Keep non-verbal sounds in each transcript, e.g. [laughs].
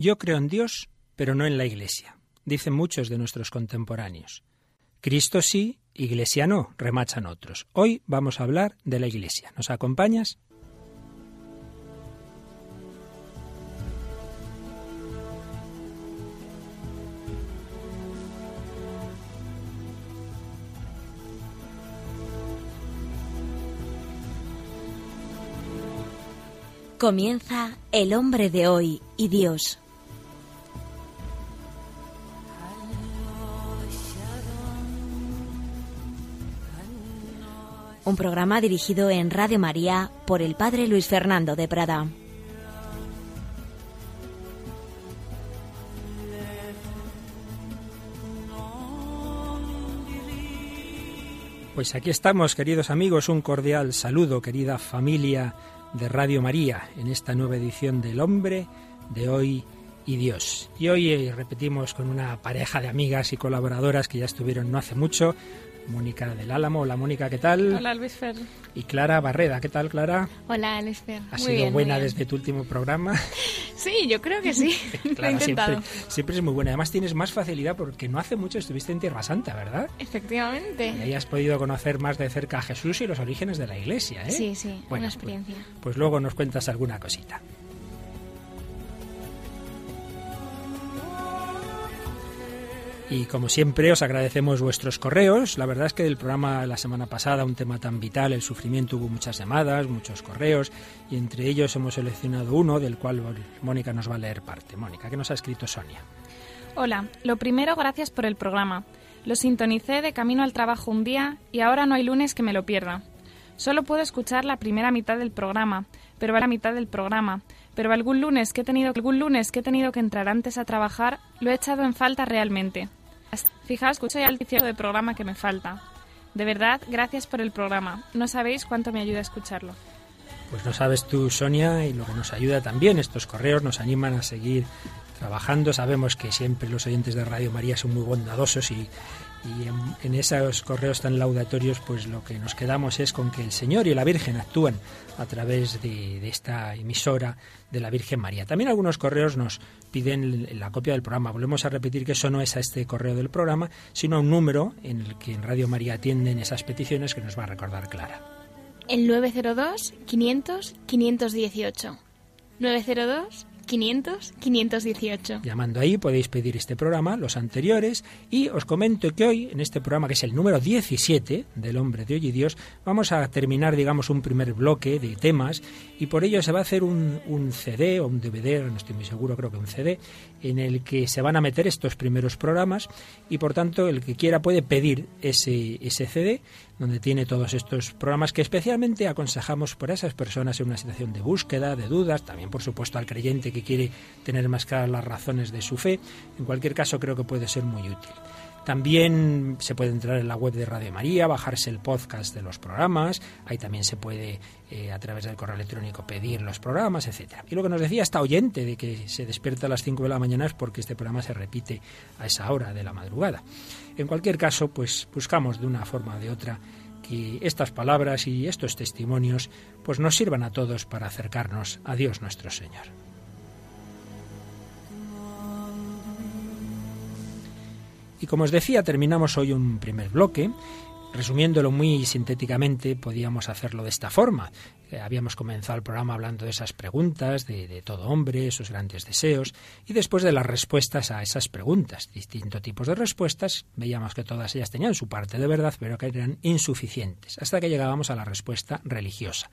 Yo creo en Dios, pero no en la Iglesia, dicen muchos de nuestros contemporáneos. Cristo sí, Iglesia no, remachan otros. Hoy vamos a hablar de la Iglesia. ¿Nos acompañas? Comienza El hombre de hoy y Dios. Un programa dirigido en Radio María por el Padre Luis Fernando de Prada. Pues aquí estamos, queridos amigos, un cordial saludo, querida familia de Radio María, en esta nueva edición del Hombre de hoy y Dios. Y hoy eh, repetimos con una pareja de amigas y colaboradoras que ya estuvieron no hace mucho, Mónica del Álamo. Hola Mónica, ¿qué tal? Hola Luis Fer. Y Clara Barreda, ¿qué tal Clara? Hola Luis Fer. ¿Ha sido buena desde tu último programa? [laughs] Sí, yo creo que sí. [laughs] Lo he intentado. Siempre, es muy buena. Además tienes más facilidad porque no hace mucho estuviste en Tierra Santa, ¿verdad? Efectivamente. Y ahí has podido conocer más de cerca a Jesús y los orígenes de la Iglesia, ¿eh? Sí, sí, buena pues, experiencia. pues luego nos cuentas alguna cosita. Y como siempre os agradecemos vuestros correos. La verdad es que del programa la semana pasada, un tema tan vital, el sufrimiento, hubo muchas llamadas, muchos correos y entre ellos hemos seleccionado uno del cual Mónica nos va a leer parte. Mónica, ¿qué nos ha escrito Sonia? Hola, lo primero gracias por el programa. Lo sintonicé de camino al trabajo un día y ahora no hay lunes que me lo pierda. Solo puedo escuchar la primera mitad del programa, pero a la mitad del programa. Pero algún lunes que he tenido algún lunes que he tenido que entrar antes a trabajar, lo he echado en falta realmente. Fijaos, escucho ya el tipo de programa que me falta. De verdad, gracias por el programa. No sabéis cuánto me ayuda a escucharlo. Pues lo sabes tú, Sonia, y lo que nos ayuda también, estos correos nos animan a seguir trabajando. Sabemos que siempre los oyentes de Radio María son muy bondadosos y, y en, esos correos tan laudatorios, pues lo que nos quedamos es con que el Señor y la Virgen actúan a través de, esta emisora de la Virgen María. También algunos correos nos piden la copia del programa. Volvemos a repetir que eso no es a este correo del programa, sino a un número en el que en Radio María atienden esas peticiones que nos va a recordar Clara. El 902 500 518. 902 500 518. Llamando ahí podéis pedir este programa, los anteriores, y os comento que hoy, en este programa que es el número 17 del Hombre de Hoy y Dios, vamos a terminar, digamos, un primer bloque de temas, y por ello se va a hacer un, un CD o un DVD, no estoy muy seguro, creo que un CD, en el que se van a meter estos primeros programas, y por tanto el que quiera puede pedir ese, ese CD donde tiene todos estos programas que especialmente aconsejamos por esas personas en una situación de búsqueda, de dudas, también por supuesto al creyente que quiere tener más claras las razones de su fe. En cualquier caso creo que puede ser muy útil. También se puede entrar en la web de Radio María, bajarse el podcast de los programas, ahí también se puede eh, a través del correo electrónico pedir los programas, etcétera. Y lo que nos decía esta oyente de que se despierta a las 5 de la mañana es porque este programa se repite a esa hora de la madrugada. En cualquier caso, pues buscamos de una forma o de otra que estas palabras y estos testimonios pues nos sirvan a todos para acercarnos a Dios nuestro Señor. Y como os decía, terminamos hoy un primer bloque Resumiéndolo muy sintéticamente, podíamos hacerlo de esta forma. Eh, habíamos comenzado el programa hablando de esas preguntas, de, todo hombre, esos grandes deseos, y después de las respuestas a esas preguntas, distintos tipos de respuestas, veíamos que todas ellas tenían su parte de verdad, pero que eran insuficientes, hasta que llegábamos a la respuesta religiosa.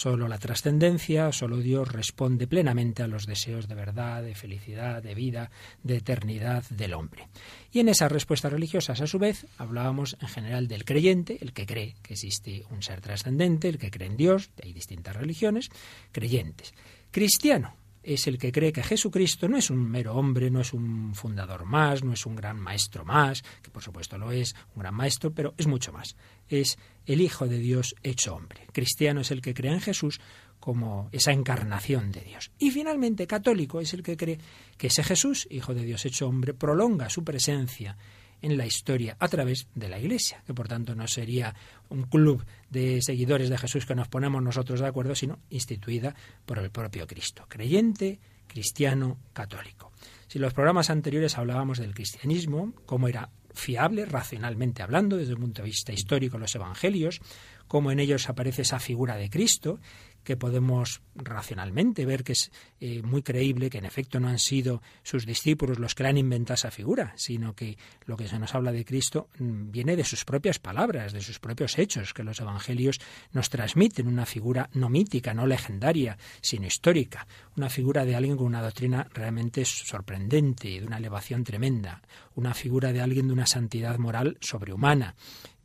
Solo la trascendencia, solo Dios responde plenamente a los deseos de verdad, de felicidad, de vida, de eternidad del hombre. Y en esas respuestas religiosas, a su vez, hablábamos en general del creyente, el que cree que existe un ser trascendente, el que cree en Dios, hay distintas religiones, creyentes. Cristiano, es el que cree que Jesucristo no es un mero hombre, no es un fundador más, no es un gran maestro más, que por supuesto lo es, un gran maestro, pero es mucho más. Es el Hijo de Dios hecho hombre. Cristiano es el que cree en Jesús como esa encarnación de Dios. Y finalmente, católico es el que cree que ese Jesús, Hijo de Dios hecho hombre, prolonga su presencia en la historia a través de la Iglesia, que por tanto no sería un club de seguidores de Jesús que nos ponemos nosotros de acuerdo, sino instituida por el propio Cristo. Creyente cristiano católico. Si en los programas anteriores hablábamos del cristianismo, cómo era fiable, racionalmente hablando, desde un punto de vista histórico, los evangelios, cómo en ellos aparece esa figura de Cristo, que podemos racionalmente ver que es eh, muy creíble que en efecto no han sido sus discípulos los que han inventado esa figura, sino que lo que se nos habla de Cristo mm, viene de sus propias palabras, de sus propios hechos, que los evangelios nos transmiten, una figura no mítica, no legendaria, sino histórica, una figura de alguien con una doctrina realmente sorprendente, de una elevación tremenda, una figura de alguien de una santidad moral sobrehumana,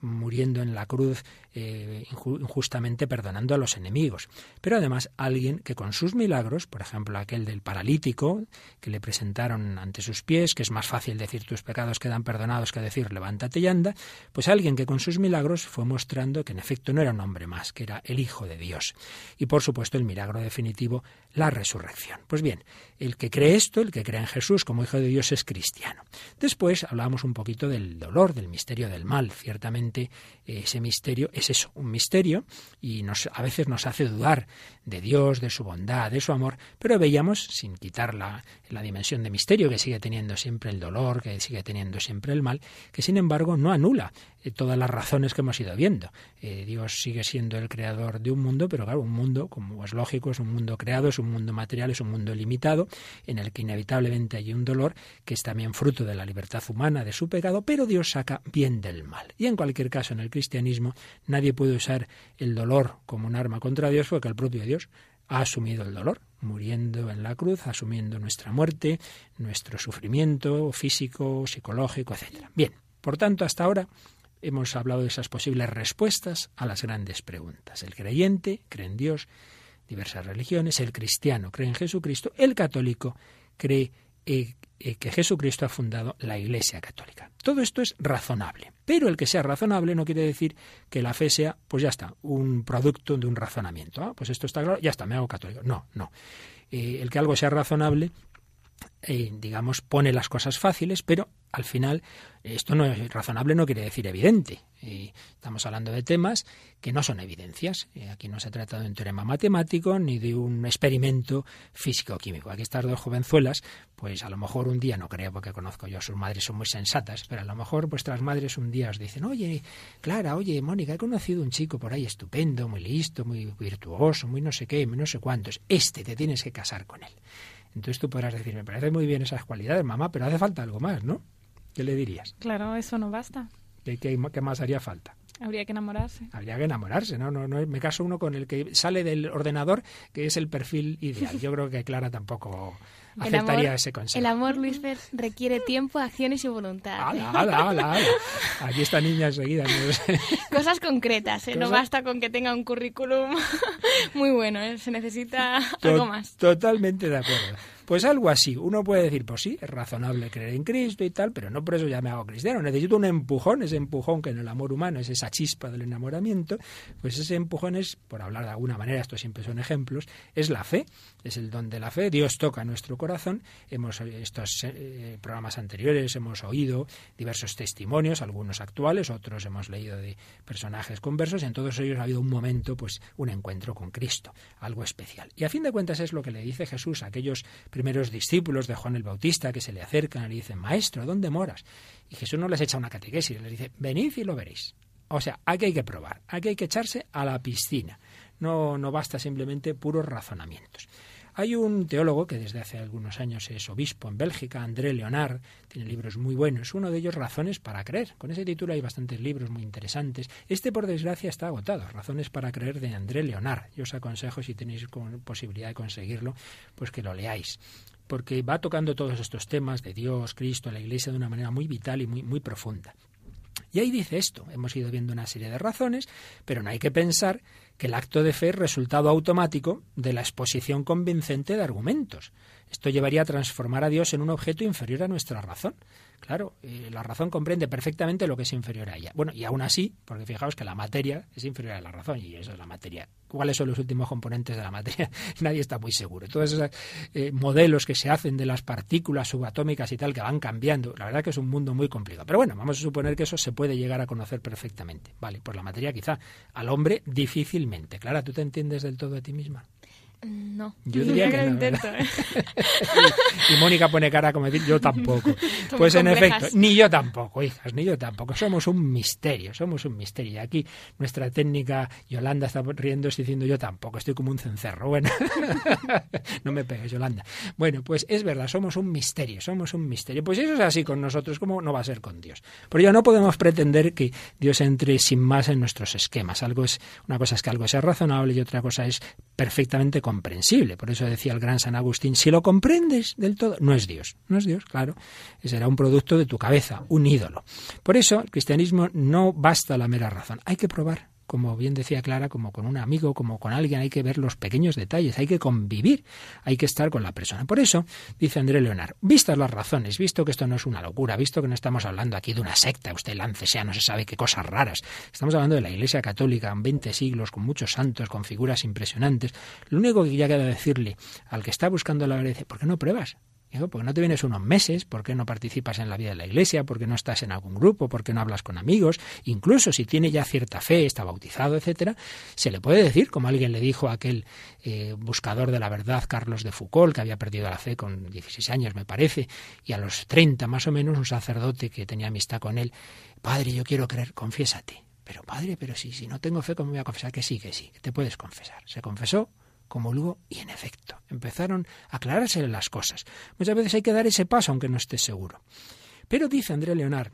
muriendo en la cruz eh, injustamente perdonando a los enemigos. Pero además alguien que con sus milagros, por ejemplo aquel del paralítico que le presentaron ante sus pies, que es más fácil decir tus pecados quedan perdonados que decir levántate y anda, pues alguien que con sus milagros fue mostrando que en efecto no era un hombre más, que era el Hijo de Dios. Y por supuesto el milagro definitivo, la resurrección. Pues bien, el que cree esto, el que cree en Jesús como Hijo de Dios es cristiano. Después hablamos un poquito del dolor, del misterio del mal. Ciertamente ese misterio es eso, un misterio, y nos, a veces nos hace dudar de Dios, de su bondad, de su amor, pero veíamos, sin quitar la, la dimensión de misterio que sigue teniendo siempre el dolor, que sigue teniendo siempre el mal, que sin embargo no anula eh, todas las razones que hemos ido viendo. Eh, Dios sigue siendo el creador de un mundo, pero claro, un mundo, como es lógico, es un mundo creado, es un mundo material, es un mundo limitado, en el que inevitablemente hay un dolor que es también fruto de la libertad humana, de su pecado, pero Dios saca bien del mal. Y en cualquier caso, en el cristianismo, nadie puede usar el dolor como un arma contra Dios, porque el propio Dios ha asumido el dolor, muriendo en la cruz, asumiendo nuestra muerte, nuestro sufrimiento físico, psicológico, etc. Bien, por tanto, hasta ahora hemos hablado de esas posibles respuestas a las grandes preguntas. El creyente cree en Dios, diversas religiones, el cristiano cree en Jesucristo, el católico cree eh, que Jesucristo ha fundado la Iglesia Católica. Todo esto es razonable, pero el que sea razonable no quiere decir que la fe sea, pues ya está, un producto de un razonamiento. Ah, pues esto está claro, ya está, me hago católico. No, no. Eh, el que algo sea razonable eh, digamos, pone las cosas fáciles, pero al final esto no es razonable, no quiere decir evidente. Eh, estamos hablando de temas que no son evidencias. Eh, aquí no se trata de un teorema matemático ni de un experimento físico-químico. Aquí estas dos jovenzuelas, pues a lo mejor un día, no creo porque conozco yo, sus madres son muy sensatas, pero a lo mejor vuestras madres un día os dicen, oye, Clara, oye, Mónica, he conocido un chico por ahí estupendo, muy listo, muy virtuoso, muy no sé qué, muy no sé cuántos. Este te tienes que casar con él. Entonces tú podrás decir, me parece muy bien esas cualidades, mamá, pero hace falta algo más, ¿no? ¿Qué le dirías? Claro, eso no basta. ¿Qué, qué, más haría falta? Habría que enamorarse. Habría que enamorarse, ¿no? No, no Me caso uno con el que sale del ordenador, que es el perfil ideal. Yo creo que Clara tampoco aceptaría ese consejo. El amor, Luis Fer, requiere tiempo, acciones y voluntad. ¡Hala, hala, hala! Aquí esta niña enseguida. [laughs] Cosas concretas, ¿eh? No basta con que tenga un currículum [laughs] muy bueno, ¿eh? Se necesita algo más. Totalmente de acuerdo. Pues algo así. Uno puede decir, pues sí, es razonable creer en Cristo y tal, pero no por eso ya me hago cristiano. Necesito un empujón, ese empujón que en el amor humano es esa chispa del enamoramiento. Pues ese empujón es, por hablar de alguna manera, estos siempre son ejemplos, es la fe, es el don de la fe. Dios toca nuestro corazón. Hemos, estos eh, programas anteriores hemos oído diversos testimonios, algunos actuales, otros hemos leído de personajes conversos, y en todos ellos ha habido un momento, pues un encuentro con Cristo, algo especial. Y a fin de cuentas es lo que le dice Jesús a aquellos primeros discípulos de Juan el Bautista que se le acercan y le dicen, Maestro, ¿dónde moras? Y Jesús no les echa una catequesis, les dice, venid y lo veréis. O sea, aquí hay que probar, aquí hay que echarse a la piscina. No, no basta simplemente puros razonamientos. Hay un teólogo que desde hace algunos años es obispo en Bélgica, André Leonard, tiene libros muy buenos, uno de ellos Razones para creer. Con ese título hay bastantes libros muy interesantes. Este, por desgracia, está agotado, Razones para creer de André Leonard. Yo os aconsejo, si tenéis posibilidad de conseguirlo, pues que lo leáis porque va tocando todos estos temas de Dios, Cristo, la Iglesia de una manera muy vital y muy, muy profunda. Y ahí dice esto, hemos ido viendo una serie de razones, pero no hay que pensar que el acto de fe es resultado automático de la exposición convincente de argumentos. Esto llevaría a transformar a Dios en un objeto inferior a nuestra razón. Claro, eh, la razón comprende perfectamente lo que es inferior a ella. Bueno, y aún así, porque fijaos que la materia es inferior a la razón, y eso es la materia. ¿Cuáles son los últimos componentes de la materia? [laughs] Nadie está muy seguro. Todos esos eh, modelos que se hacen de las partículas subatómicas y tal, que van cambiando, la verdad que es un mundo muy complicado. Pero bueno, vamos a suponer que eso se puede llegar a conocer perfectamente. Vale, pues la materia quizá, al hombre difícilmente. Clara, ¿tú te entiendes del todo a ti misma? No. Yo diría que no. ¿eh? [laughs] Y Mónica pone cara como decir, yo tampoco. [laughs] Pues en complejas. efecto, ni yo tampoco, hijas, ni yo tampoco. Somos un misterio, somos un misterio. Y aquí nuestra técnica, Yolanda, está riéndose diciendo, yo tampoco, estoy como un cencerro. Bueno, [laughs] no me pegues, Yolanda. Bueno, pues es verdad, somos un misterio, somos un misterio. Pues eso es así con nosotros, como no va a ser con Dios? Pero ya no podemos pretender que Dios entre sin más en nuestros esquemas. Algo es, una cosa es que algo sea razonable y otra cosa es perfectamente comprensible. Por eso decía el gran San Agustín, si lo comprendes del todo, no es Dios, no es Dios, claro, será un producto de tu cabeza, un ídolo. Por eso el cristianismo no basta la mera razón, hay que probar. Como bien decía Clara, como con un amigo, como con alguien, hay que ver los pequeños detalles, hay que convivir, hay que estar con la persona. Por eso, dice André Leonard, vistas las razones, visto que esto no es una locura, visto que no estamos hablando aquí de una secta, usted lance sea, no se sabe qué cosas raras, estamos hablando de la Iglesia Católica en 20 siglos, con muchos santos, con figuras impresionantes, lo único que ya queda decirle al que está buscando la verdad, ¿por qué no pruebas? Digo, ¿por qué no te vienes unos meses? ¿Por qué no participas en la vida de la iglesia? ¿Por qué no estás en algún grupo? ¿Por qué no hablas con amigos? Incluso si tiene ya cierta fe, está bautizado, etcétera, se le puede decir, como alguien le dijo a aquel eh, buscador de la verdad, Carlos de Foucault, que había perdido la fe con 16 años, me parece, y a los 30 más o menos, un sacerdote que tenía amistad con él, Padre, yo quiero creer, confiésate. Pero padre, pero si, si no tengo fe, ¿cómo me voy a confesar? Que sí, que sí, te puedes confesar. Se confesó, comulgó y en efecto empezaron a aclararse las cosas. Muchas veces hay que dar ese paso aunque no estés seguro. Pero dice André Leonard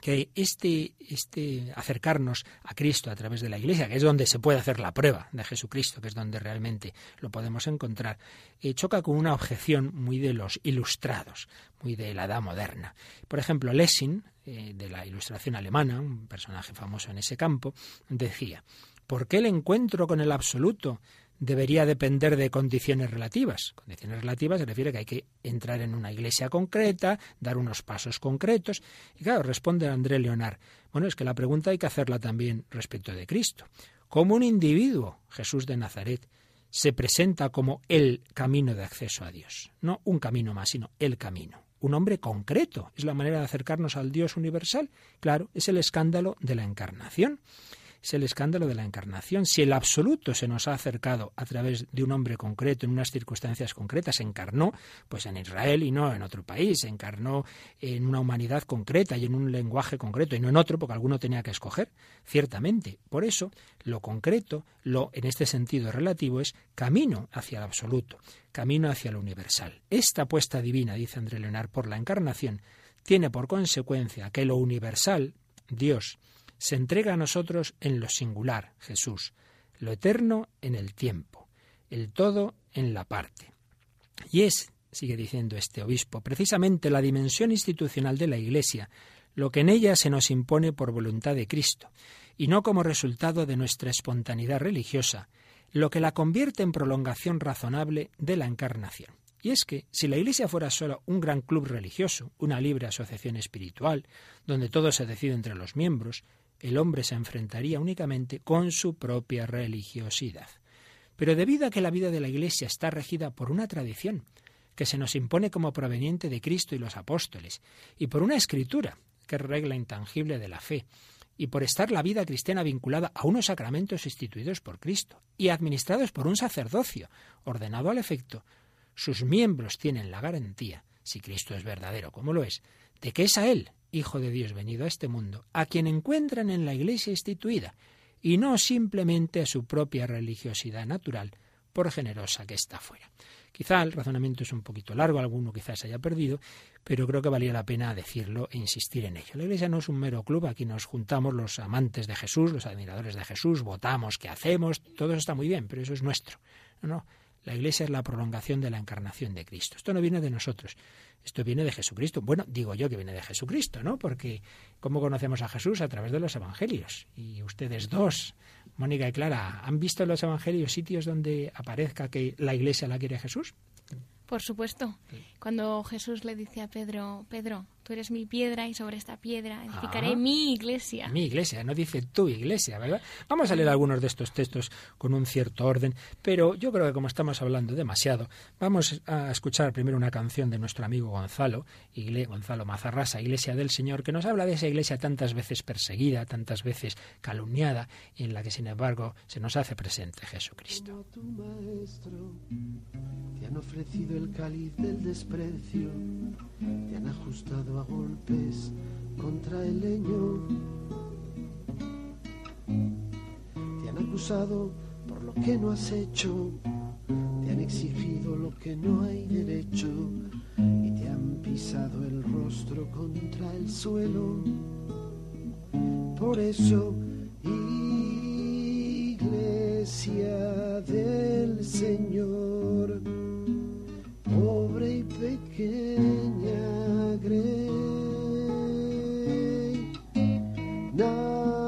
que este, este acercarnos a Cristo a través de la Iglesia, que es donde se puede hacer la prueba de Jesucristo, que es donde realmente lo podemos encontrar, eh, choca con una objeción muy de los ilustrados, muy de la edad moderna. Por ejemplo, Lessing, eh, de la ilustración alemana, un personaje famoso en ese campo, decía, ¿por qué el encuentro con el absoluto debería depender de condiciones relativas. Condiciones relativas se refiere que hay que entrar en una iglesia concreta, dar unos pasos concretos. Y claro, responde André Leonard, bueno, es que la pregunta hay que hacerla también respecto de Cristo. Como un individuo, Jesús de Nazaret, se presenta como el camino de acceso a Dios. No un camino más, sino el camino. Un hombre concreto. Es la manera de acercarnos al Dios universal. Claro, es el escándalo de la encarnación es el escándalo de la encarnación. Si el absoluto se nos ha acercado a través de un hombre concreto, en unas circunstancias concretas, se encarnó pues en Israel y no en otro país, se encarnó en una humanidad concreta y en un lenguaje concreto y no en otro, porque alguno tenía que escoger, ciertamente. Por eso, lo concreto, lo en este sentido relativo, es camino hacia el absoluto, camino hacia lo universal. Esta apuesta divina, dice André Leonard, por la encarnación, tiene por consecuencia que lo universal, Dios, se entrega a nosotros en lo singular, Jesús, lo eterno en el tiempo, el todo en la parte. Y es, sigue diciendo este obispo, precisamente la dimensión institucional de la Iglesia, lo que en ella se nos impone por voluntad de Cristo, y no como resultado de nuestra espontaneidad religiosa, lo que la convierte en prolongación razonable de la encarnación. Y es que si la Iglesia fuera solo un gran club religioso, una libre asociación espiritual, donde todo se decide entre los miembros, el hombre se enfrentaría únicamente con su propia religiosidad. Pero debido a que la vida de la Iglesia está regida por una tradición que se nos impone como proveniente de Cristo y los apóstoles, y por una escritura que es regla intangible de la fe, y por estar la vida cristiana vinculada a unos sacramentos instituidos por Cristo y administrados por un sacerdocio ordenado al efecto, sus miembros tienen la garantía, si Cristo es verdadero como lo es, de que es a Él, Hijo de Dios venido a este mundo, a quien encuentran en la Iglesia instituida, y no simplemente a su propia religiosidad natural, por generosa que está fuera. Quizá el razonamiento es un poquito largo, alguno quizás haya perdido, pero creo que valía la pena decirlo e insistir en ello. La Iglesia no es un mero club, aquí nos juntamos los amantes de Jesús, los admiradores de Jesús, votamos, qué hacemos, todo eso está muy bien, pero eso es nuestro. No, no, la Iglesia es la prolongación de la encarnación de Cristo. Esto no viene de nosotros, esto viene de Jesucristo. Bueno, digo yo que viene de Jesucristo, ¿no? Porque ¿cómo conocemos a Jesús? A través de los Evangelios. Y ustedes dos, Mónica y Clara, ¿han visto en los Evangelios sitios donde aparezca que la Iglesia la quiere Jesús? Por supuesto. Cuando Jesús le dice a Pedro, Pedro, tú eres mi piedra y sobre esta piedra edificaré ah. mi iglesia. Mi iglesia, no dice tu iglesia, ¿verdad? Vamos a leer algunos de estos textos con un cierto orden, pero yo creo que como estamos hablando demasiado, vamos a escuchar primero una canción de nuestro amigo Gonzalo, Gonzalo Mazarrasa, Iglesia del Señor, que nos habla de esa iglesia tantas veces perseguida, tantas veces calumniada, y en la que sin embargo se nos hace presente Jesucristo. te han ofrecido el cáliz del desprecio, te han ajustado a golpes contra el leño, te han acusado por lo que no has hecho, te han exigido lo que no hay derecho y te han pisado el rostro contra el suelo. Por eso, iglesia del Señor, pobre y pequeña, ese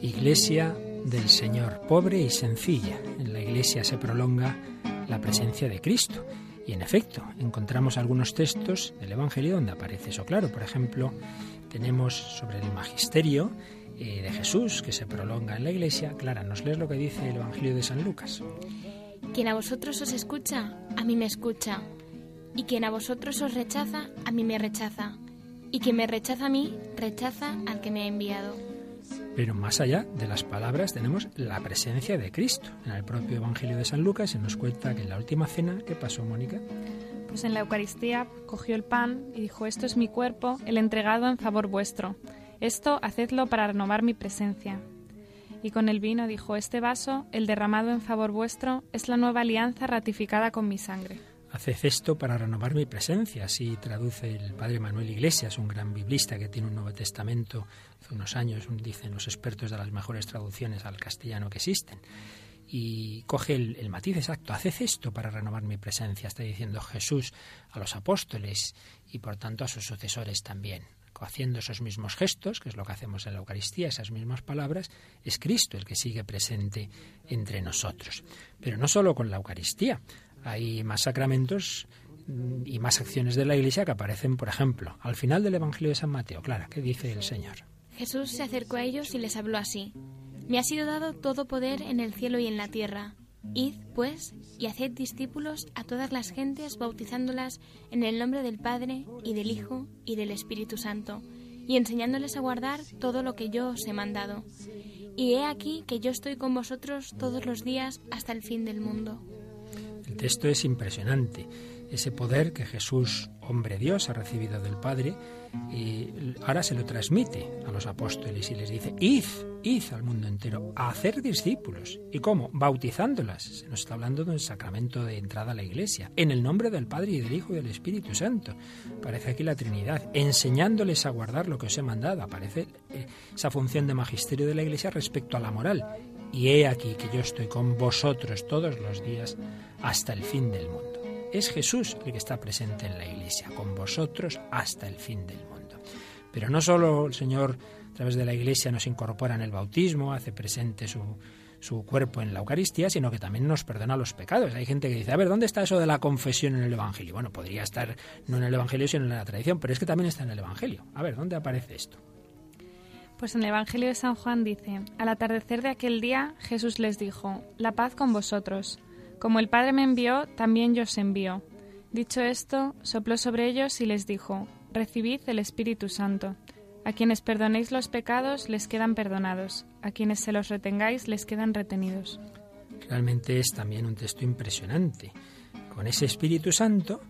Iglesia del Señor, pobre y sencilla. En la iglesia se prolonga la presencia de Cristo y en efecto, encontramos algunos textos del Evangelio donde aparece eso claro. Por ejemplo, tenemos sobre el magisterio eh, de Jesús que se prolonga en la iglesia. Clara, ¿nos lees lo que dice el Evangelio de San Lucas? Quien a vosotros os escucha, a mí me escucha. Y quien a vosotros os rechaza, a mí me rechaza. Y quien me rechaza a mí, rechaza al que me ha enviado. Pero más allá de las palabras tenemos la presencia de Cristo. En el propio Evangelio de San Lucas se nos cuenta que en la última cena, ¿qué pasó, Mónica? Pues en la Eucaristía cogió el pan y dijo, esto es mi cuerpo, el entregado en favor vuestro. Esto hacedlo para renovar mi presencia. Y con el vino dijo, este vaso, el derramado en favor vuestro, es la nueva alianza ratificada con mi sangre. Haced esto para renovar mi presencia, así traduce el padre Manuel Iglesias, un gran biblista que tiene un Nuevo Testamento hace unos años, dicen los expertos de las mejores traducciones al castellano que existen. Y coge el, matiz exacto, haced esto para renovar mi presencia, está diciendo Jesús a los apóstoles y por tanto a sus sucesores también haciendo esos mismos gestos, que es lo que hacemos en la Eucaristía, esas mismas palabras, es Cristo el que sigue presente entre nosotros. Pero no solo con la Eucaristía, hay más sacramentos y más acciones de la Iglesia que aparecen, por ejemplo, al final del Evangelio de San Mateo. Clara, ¿qué dice el Señor? Jesús se acercó a ellos y les habló así. Me ha sido dado todo poder en el cielo y en la tierra. Id, pues, y haced discípulos a todas las gentes, bautizándolas en el nombre del Padre, y del Hijo, y del Espíritu Santo, y enseñándoles a guardar todo lo que yo os he mandado. Y he aquí que yo estoy con vosotros todos los días hasta el fin del mundo. El texto es impresionante. Ese poder que Jesús, hombre Dios, ha recibido del Padre, y ahora se lo transmite a los apóstoles y les dice, id, id al mundo entero a hacer discípulos. ¿Y cómo? Bautizándolas. Se nos está hablando de un sacramento de entrada a la iglesia, en el nombre del Padre y del Hijo y del Espíritu Santo. Aparece aquí la Trinidad, enseñándoles a guardar lo que os he mandado. Aparece eh, esa función de magisterio de la iglesia respecto a la moral. Y he aquí que yo estoy con vosotros todos los días hasta el fin del mundo. Es Jesús el que está presente en la iglesia, con vosotros hasta el fin del mundo. Pero no solo el Señor a través de la iglesia nos incorpora en el bautismo, hace presente su, su cuerpo en la Eucaristía, sino que también nos perdona los pecados. Hay gente que dice, a ver, ¿dónde está eso de la confesión en el Evangelio? Bueno, podría estar no en el Evangelio, sino en la tradición, pero es que también está en el Evangelio. A ver, ¿dónde aparece esto? Pues en el Evangelio de San Juan dice, al atardecer de aquel día Jesús les dijo, la paz con vosotros. Como el Padre me envió, también yo os envío. Dicho esto, sopló sobre ellos y les dijo, Recibid el Espíritu Santo. A quienes perdonéis los pecados les quedan perdonados, a quienes se los retengáis les quedan retenidos. Realmente es también un texto impresionante. Con ese Espíritu Santo,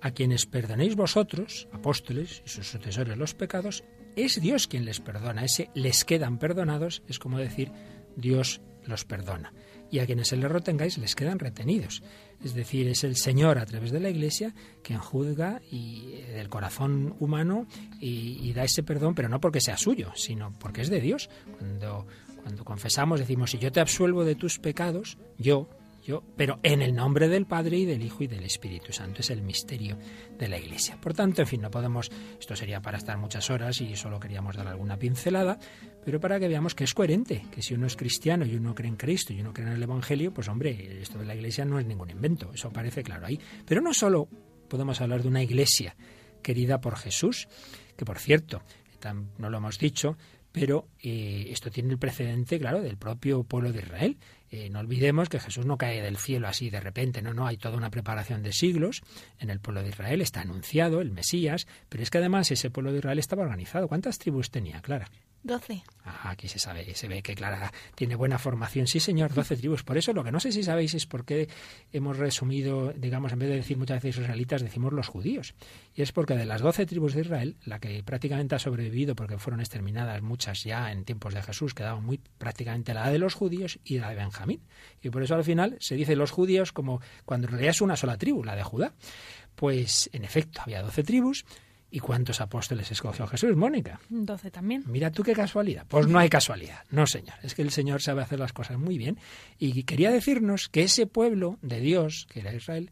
a quienes perdonéis vosotros, apóstoles y sus sucesores los pecados, es Dios quien les perdona. Ese les quedan perdonados es como decir Dios los perdona. Y a quienes se les retengáis les quedan retenidos. Es decir, es el Señor a través de la Iglesia quien juzga y eh, del corazón humano y, y, da ese perdón, pero no porque sea suyo, sino porque es de Dios. Cuando, cuando confesamos decimos, si yo te absuelvo de tus pecados, yo, yo, pero en el nombre del Padre y del Hijo y del Espíritu Santo. Es el misterio de la Iglesia. Por tanto, en fin, no podemos, esto sería para estar muchas horas y solo queríamos dar alguna pincelada, pero para que veamos que es coherente, que si uno es cristiano y uno cree en Cristo y uno cree en el Evangelio, pues hombre, esto de la Iglesia no es ningún invento, eso parece claro ahí. Pero no solo podemos hablar de una Iglesia querida por Jesús, que por cierto, no lo hemos dicho, pero eh, esto tiene el precedente, claro, del propio pueblo de Israel. Eh, no olvidemos que Jesús no cae del cielo así de repente, no, no, hay toda una preparación de siglos en el pueblo de Israel, está anunciado el Mesías, pero es que además ese pueblo de Israel estaba organizado. ¿Cuántas tribus tenía, Clara? Doce. Ah, aquí se sabe, se ve que Clara tiene buena formación. Sí, señor, doce tribus. Por eso lo que no sé si sabéis es por qué hemos resumido, digamos, en vez de decir muchas veces israelitas, decimos los judíos. Y es porque de las doce tribus de Israel, la que prácticamente ha sobrevivido, porque fueron exterminadas muchas ya en tiempos de Jesús, quedaba muy prácticamente la de los judíos y la de Benjamín. Y por eso al final se dice los judíos como cuando en realidad es una sola tribu, la de Judá. Pues en efecto, había doce tribus ¿Y cuántos apóstoles escogió Jesús, Mónica? Doce también. Mira tú qué casualidad. Pues no hay casualidad. No, Señor. Es que el Señor sabe hacer las cosas muy bien. Y quería decirnos que ese pueblo de Dios, que era Israel,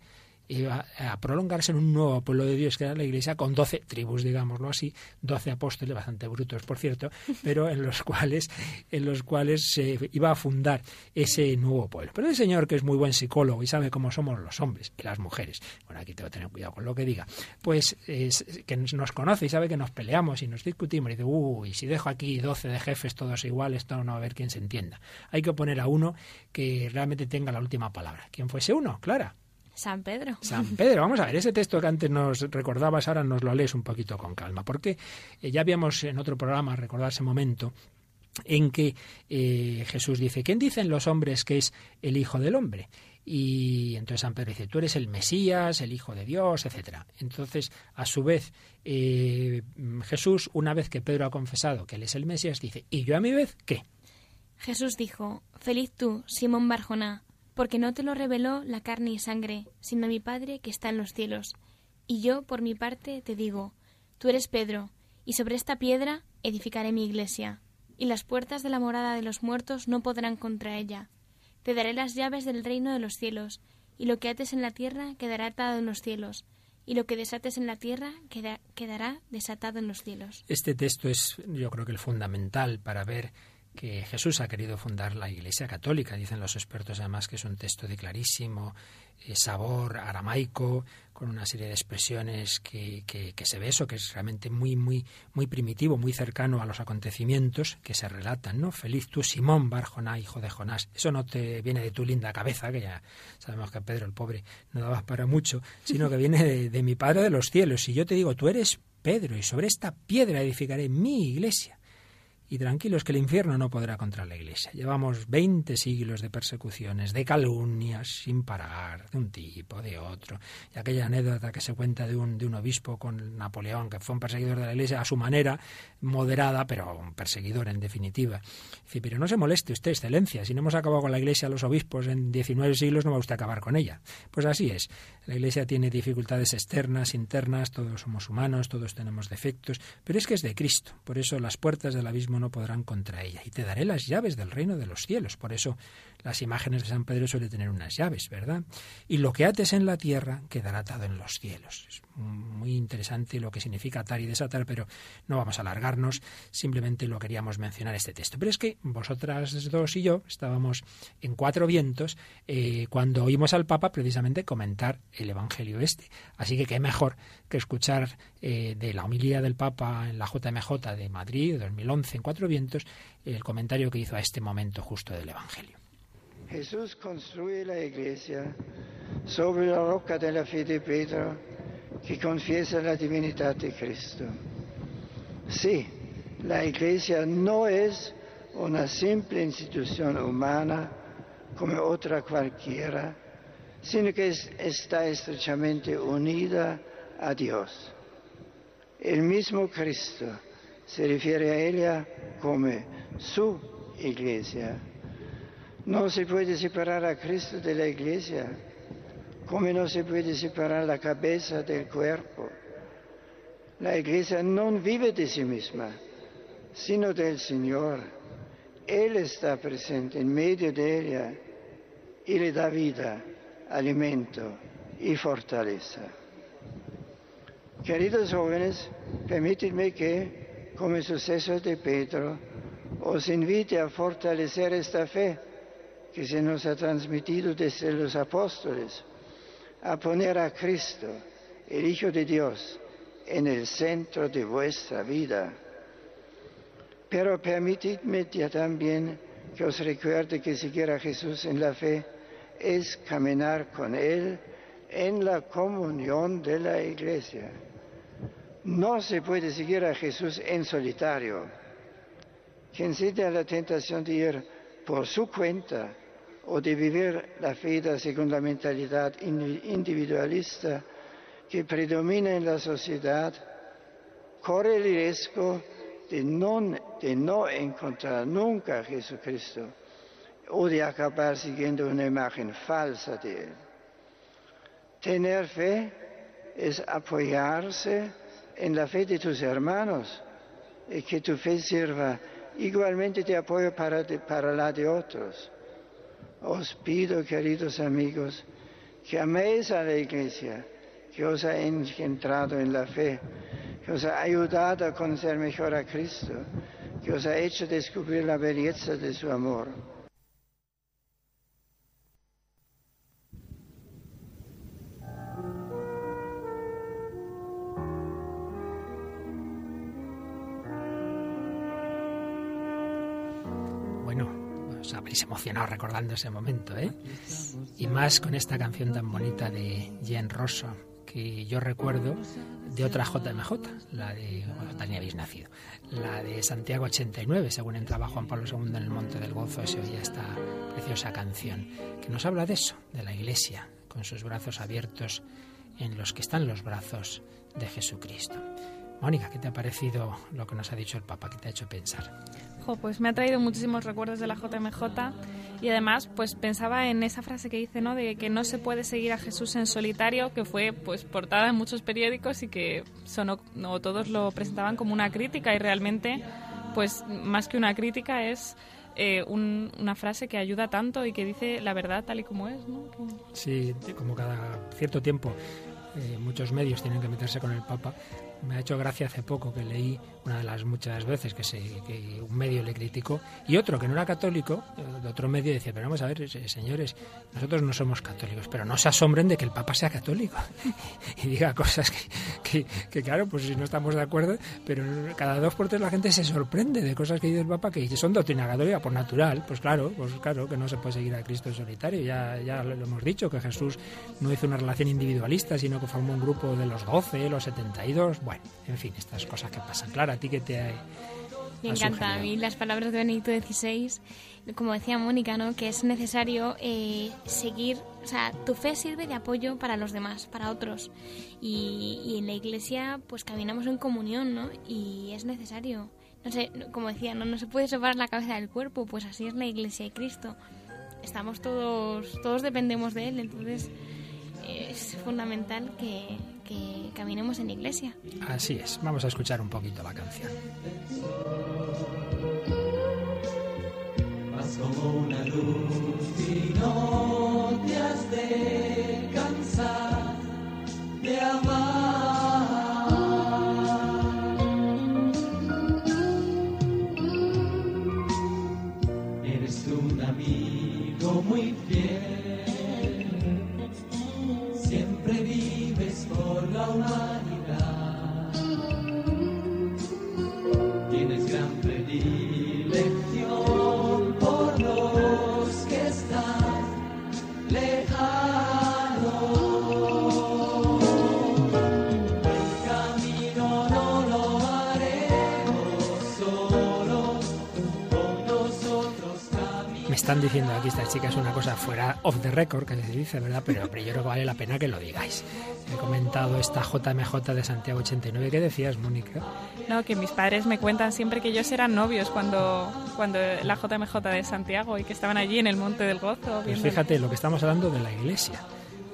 iba a prolongarse en un nuevo pueblo de Dios que era la Iglesia con doce tribus, digámoslo así, doce apóstoles, bastante brutos por cierto, [laughs] pero en los cuales en los cuales se iba a fundar ese nuevo pueblo. Pero el Señor, que es muy buen psicólogo y sabe cómo somos los hombres y las mujeres, bueno, aquí tengo que tener cuidado con lo que diga, pues es, que nos conoce y sabe que nos peleamos y nos discutimos y dice, uy, si dejo aquí doce de jefes todos iguales, esto no va a haber quien se entienda. Hay que poner a uno que realmente tenga la última palabra. ¿Quién fuese uno? Clara. San Pedro. San Pedro, vamos a ver, ese texto que antes nos recordabas, ahora nos lo lees un poquito con calma, porque eh, ya habíamos en otro programa, recordar ese momento, en que eh, Jesús dice, ¿quién dicen los hombres que es el Hijo del Hombre? Y entonces San Pedro dice, tú eres el Mesías, el Hijo de Dios, etcétera. Entonces, a su vez, eh, Jesús, una vez que Pedro ha confesado que él es el Mesías, dice, ¿y yo a mi vez qué? Jesús dijo, feliz tú, Simón Barjona, porque no te lo reveló la carne y sangre, sino mi Padre que está en los cielos. Y yo, por mi parte, te digo, tú eres Pedro, y sobre esta piedra edificaré mi iglesia, y las puertas de la morada de los muertos no podrán contra ella. Te daré las llaves del reino de los cielos, y lo que ates en la tierra quedará atado en los cielos, y lo que desates en la tierra quedará desatado en los cielos. Este texto es, yo creo que el fundamental para ver que Jesús ha querido fundar la Iglesia Católica. Dicen los expertos además que es un texto de clarísimo eh, sabor aramaico, con una serie de expresiones que, que, se ve eso, que es realmente muy, muy, muy primitivo, muy cercano a los acontecimientos que se relatan, ¿no? Feliz tú, Simón Barjoná, hijo de Jonás. Eso no te viene de tu linda cabeza, que ya sabemos que Pedro el pobre no daba para mucho, sino que viene de, de mi Padre de los cielos. Y yo te digo, tú eres Pedro, y sobre esta piedra edificaré mi iglesia y tranquilos que el infierno no podrá contra la Iglesia. Llevamos 20 siglos de persecuciones, de calumnias sin parar, de un tipo, de otro. Y aquella anécdota que se cuenta de un, de un obispo con Napoleón, que fue un perseguidor de la Iglesia a su manera, moderada, pero un perseguidor en definitiva. Dice, pero no se moleste usted, excelencia, si no hemos acabado con la Iglesia los obispos en 19 siglos, no va usted a acabar con ella. Pues así es. La Iglesia tiene dificultades externas, internas, todos somos humanos, todos tenemos defectos, pero es que es de Cristo. Por eso las puertas del abismo no podrán contra ella. Y te daré las llaves del reino de los cielos. Por eso las imágenes de San Pedro suelen tener unas llaves, ¿verdad? Y lo que ates en la tierra quedará atado en los cielos. Es muy interesante lo que significa atar y desatar, pero no vamos a alargarnos, simplemente lo queríamos mencionar este texto. Pero es que vosotras dos y yo estábamos en cuatro vientos eh, cuando oímos al Papa precisamente comentar el Evangelio este. Así que qué mejor que escuchar eh, de la homilía del Papa en la JMJ de Madrid, 2011, en cuatro vientos, el comentario que hizo a este momento justo del Evangelio. Jesús construye la iglesia sobre la roca de la fe de Pedro que confiesa la divinidad de Cristo. Sí, la iglesia no es una simple institución humana como otra cualquiera, sino que está estrechamente unida a Dios. El mismo Cristo se refiere a ella como su iglesia. No se puede separar a Cristo de la iglesia, como no se puede separar la cabeza del cuerpo. La iglesia no vive de sí misma, sino del Señor. Él está presente en medio de ella y le da vida, alimento y fortaleza. Queridos jóvenes, permítidme que, como sucesor de Pedro, os invite a fortalecer esta fe que se nos ha transmitido desde los apóstoles, a poner a Cristo, el Hijo de Dios, en el centro de vuestra vida. Pero permitidme ya también que os recuerde que seguir a Jesús en la fe es caminar con Él en la comunión de la iglesia. No se puede seguir a Jesús en solitario. Quien siente a la tentación de ir por su cuenta o de vivir la fe según la mentalidad individualista que predomina en la sociedad, corre el riesgo de no, encontrar nunca a Jesucristo o de acabar siguiendo una imagen falsa de Él. Tener fe es apoyarse en la fe de tus hermanos y que tu fe sirva igualmente de apoyo para la de otros. Os pido, queridos amigos, que améis a la iglesia, que os ha engendrado en la fe, que os ha ayudado a conocer mejor a Cristo, que os ha hecho descubrir la belleza de su amor. Habréis emocionado recordando ese momento, ¿eh? Y más con esta canción tan bonita de Jen Rosso, que yo recuerdo de otra JMJ, la de, bueno, ni habéis nacido, la de Santiago 89, según entraba Juan Pablo II en el Monte del Gozo, se oía esta preciosa canción, que nos habla de eso, de la Iglesia, con sus brazos abiertos en los que están los brazos de Jesucristo. Mónica, ¿qué te ha parecido lo que nos ha dicho el Papa? ¿Qué te ha hecho pensar? Pues me ha traído muchísimos recuerdos de la JMJ y además pues pensaba en esa frase que dice, ¿no? De que no se puede seguir a Jesús en solitario, que fue pues portada en muchos periódicos y que sonó, no, todos lo presentaban como una crítica y realmente pues más que una crítica es eh, una frase que ayuda tanto y que dice la verdad tal y como es. Sí, como cada cierto tiempo eh, muchos medios tienen que meterse con el Papa me ha hecho gracia hace poco que leí una de las muchas veces que, se, que un medio le criticó y otro que no era católico, eh, de otro medio decía, pero vamos a ver, eh, señores, nosotros no somos católicos, pero no se asombren de que el Papa sea católico [laughs] y diga cosas que, que, claro, pues si no estamos de acuerdo, pero cada dos por tres la gente se sorprende de cosas que dice el Papa que son doctrina católica por natural, pues claro, pues claro que no se puede seguir a Cristo en solitario, ya, ya lo hemos dicho, que Jesús no hizo una relación individualista, sino que formó un grupo de los doce, los setenta y dos, bueno, en fin, estas cosas que pasan. Clara, ¿a ti que te Me encanta a mí las palabras de Benedicto XVI, como decía Mónica, ¿no? que es necesario eh, seguir, o sea, tu fe sirve de apoyo para los demás, para otros. Y, en la iglesia pues caminamos en comunión, ¿no? Y es necesario. No sé, como decía, no, no se puede separar la cabeza del cuerpo, pues así es la iglesia de Cristo. Estamos todos, todos dependemos de Él, entonces es fundamental que, que caminemos en iglesia. Así es, vamos a escuchar un poquito la canción. Vas como una luz y no te has de cansar de amar. Están diciendo aquí estas chicas una cosa fuera of the record, que se dice, ¿verdad? Pero, yo creo que vale la pena que lo digáis. He comentado esta JMJ de Santiago 89. ¿Qué decías, Mónica? No, que mis padres me cuentan siempre que ellos eran novios cuando, cuando la JMJ de Santiago y que estaban allí en el Monte del Gozo. Pues fíjate, lo que estamos hablando de la iglesia.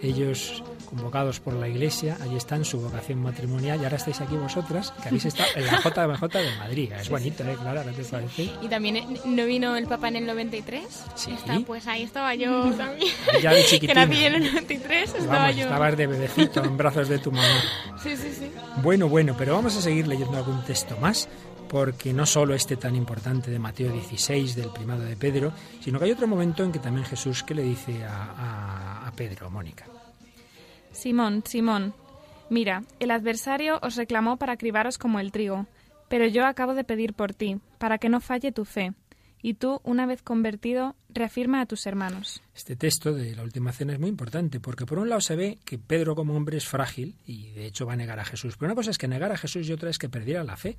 Ellos convocados por la Iglesia, allí están su vocación matrimonial y ahora estáis aquí vosotras, que habéis estado en la [laughs] JMJ de Madrid. Es bonito, ¿eh? Claro, ¿qué te parece? Y también, eh, ¿no vino el Papa en el 93? Sí. Está, pues ahí estaba yo también. Ya de chiquitina. [laughs] que nací en el 93, estaba yo. Estabas de bebecito en brazos de tu mamá. [laughs] Sí, sí, sí. Bueno, bueno, pero vamos a seguir leyendo algún texto más porque no solo este tan importante de Mateo 16, del primado de Pedro, sino que hay otro momento en que también Jesús que le dice a, a, a Pedro, Mónica. Simón, Simón, mira, el adversario os reclamó para cribaros como el trigo, pero yo acabo de pedir por ti, para que no falle tu fe, y tú, una vez convertido, reafirma a tus hermanos. Este texto de la última cena es muy importante porque por un lado se ve que Pedro como hombre es frágil y de hecho va a negar a Jesús. Pero una cosa es que negar a Jesús y otra es que perdiera la fe.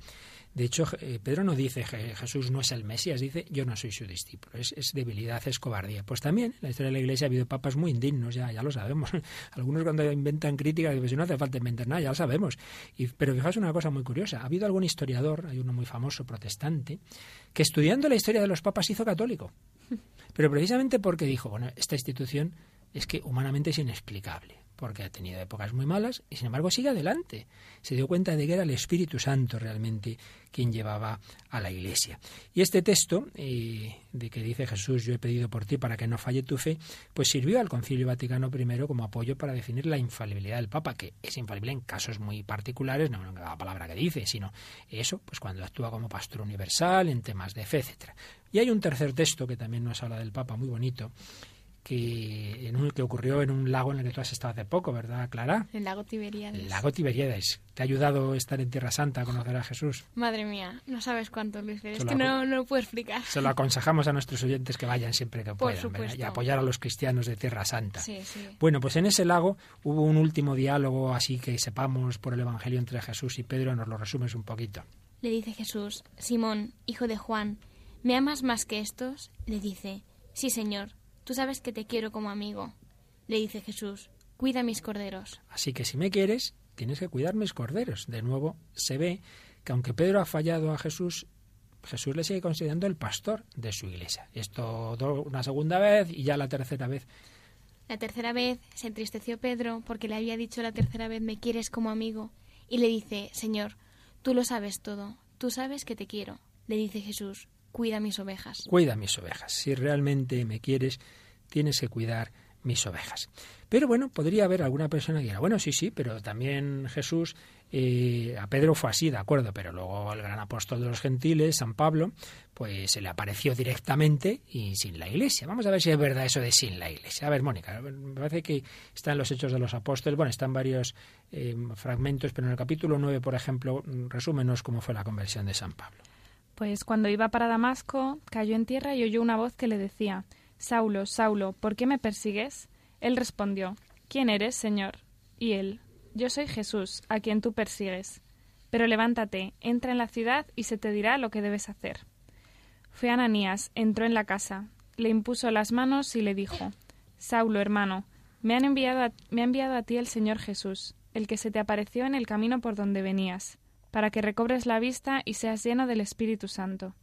De hecho, eh, Pedro no dice Jesús no es el Mesías, dice yo no soy su discípulo. Es, debilidad, es cobardía. Pues también en la historia de la Iglesia ha habido papas muy indignos, ya, ya lo sabemos. [laughs] Algunos cuando inventan críticas dicen, pues no hace falta inventar nada, ya lo sabemos. Y, pero fijaos una cosa muy curiosa. Ha habido algún historiador, hay uno muy famoso, protestante, que estudiando la historia de los papas hizo católico. [laughs] Pero precisamente porque dijo, bueno, esta institución es que humanamente es inexplicable, porque ha tenido épocas muy malas y sin embargo sigue adelante. Se dio cuenta de que era el Espíritu Santo realmente quien llevaba a la Iglesia. Y este texto eh, de que dice Jesús, yo he pedido por ti para que no falle tu fe, pues sirvió al Concilio Vaticano I como apoyo para definir la infalibilidad del Papa, que es infalible en casos muy particulares, no en la palabra que dice, sino eso, pues cuando actúa como pastor universal, en temas de fe, etcétera. Y hay un tercer texto que también nos habla del Papa, muy bonito, que, en un, que ocurrió en un lago en el que tú has estado hace poco, ¿verdad, Clara? El lago Tiberíades. El lago Tiberíades. ¿Te ha ayudado estar en Tierra Santa a conocer a Jesús? Madre mía, no sabes cuánto, Luis. Es que no, no, lo puedo explicar. Se lo aconsejamos a nuestros oyentes que vayan siempre que puedan y apoyar a los cristianos de Tierra Santa. Sí, sí. Bueno, pues en ese lago hubo un último diálogo, así que sepamos por el Evangelio entre Jesús y Pedro. Nos lo resumes un poquito. Le dice Jesús, Simón, hijo de Juan, ¿me amas más que estos? Le dice, sí, Señor Tú sabes que te quiero como amigo. Le dice Jesús, cuida mis corderos. Así que si me quieres, tienes que cuidar mis corderos. De nuevo, se ve que aunque Pedro ha fallado a Jesús, Jesús le sigue considerando el pastor de su iglesia. Esto una segunda vez y ya la tercera vez. La tercera vez se entristeció Pedro porque le había dicho la tercera vez me quieres como amigo y le dice, Señor, tú lo sabes todo, tú sabes que te quiero. Le dice Jesús, cuida mis ovejas. Cuida mis ovejas. Si realmente me quieres, tienes que cuidar mis ovejas. Pero bueno, podría haber alguna persona que diga, bueno, sí, sí, pero también Jesús, eh, a Pedro fue así, de acuerdo, pero luego el gran apóstol de los gentiles, San Pablo, pues se le apareció directamente y sin la iglesia. Vamos a ver si es verdad eso de sin la iglesia. A ver, Mónica, me parece que está en los Hechos de los Apóstoles, bueno, están varios eh, fragmentos, pero en el capítulo 9, por ejemplo, resúmenos cómo fue la conversión de San Pablo. Pues cuando iba para Damasco, cayó en tierra y oyó una voz que le decía, Saulo, Saulo, ¿por qué me persigues? Él respondió, ¿quién eres, Señor? Y él, yo soy Jesús, a quien tú persigues. Pero levántate, entra en la ciudad y se te dirá lo que debes hacer. Fue Ananías, entró en la casa, le impuso las manos y le dijo, Saulo, hermano, me, han enviado me ha enviado a ti el Señor Jesús, el que se te apareció en el camino por donde venías para que recobres la vista y seas lleno del Espíritu Santo.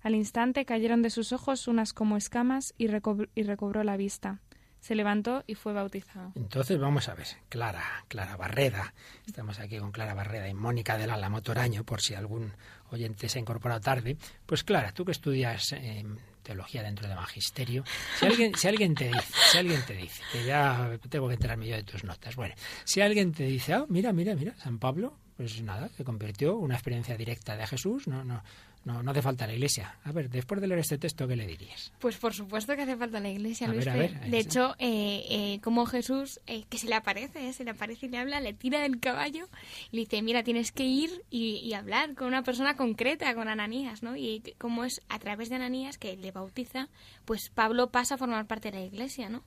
Al instante cayeron de sus ojos unas como escamas y, recobró la vista. Se levantó y fue bautizado. Entonces vamos a ver, Clara, Clara Barreda. Estamos aquí con Clara Barreda y Mónica del Álamo Toraño, por si algún oyente se ha incorporado tarde. Pues Clara, tú que estudias em, teología dentro de magisterio, si alguien, si alguien te dice, si alguien te dice, que ya tengo que enterarme yo de tus notas, bueno, si alguien te dice, ah, mira, mira, mira, San Pablo pues nada, se convirtió una experiencia directa de Jesús, no, no, no, no hace falta la iglesia. A ver, después de leer este texto, ¿qué le dirías? Pues por supuesto que hace falta la iglesia, Luis. de hecho, eh, eh, como Jesús, eh, que se le aparece, se le aparece y le habla, le tira del caballo y le dice, mira, tienes que ir y, hablar con una persona concreta, con Ananías, ¿no? Y como es a través de Ananías que le bautiza, pues Pablo pasa a formar parte de la iglesia, ¿no?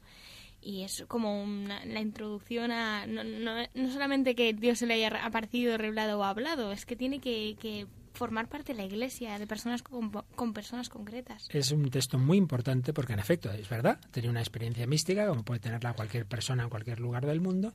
Y es como una, la introducción a no, no, no, solamente que Dios se le haya aparecido, revelado o hablado, es que tiene que, que formar parte de la iglesia, de personas con, con, personas concretas. Es un texto muy importante porque en efecto, es verdad, tenía una experiencia mística como puede tenerla cualquier persona en cualquier lugar del mundo,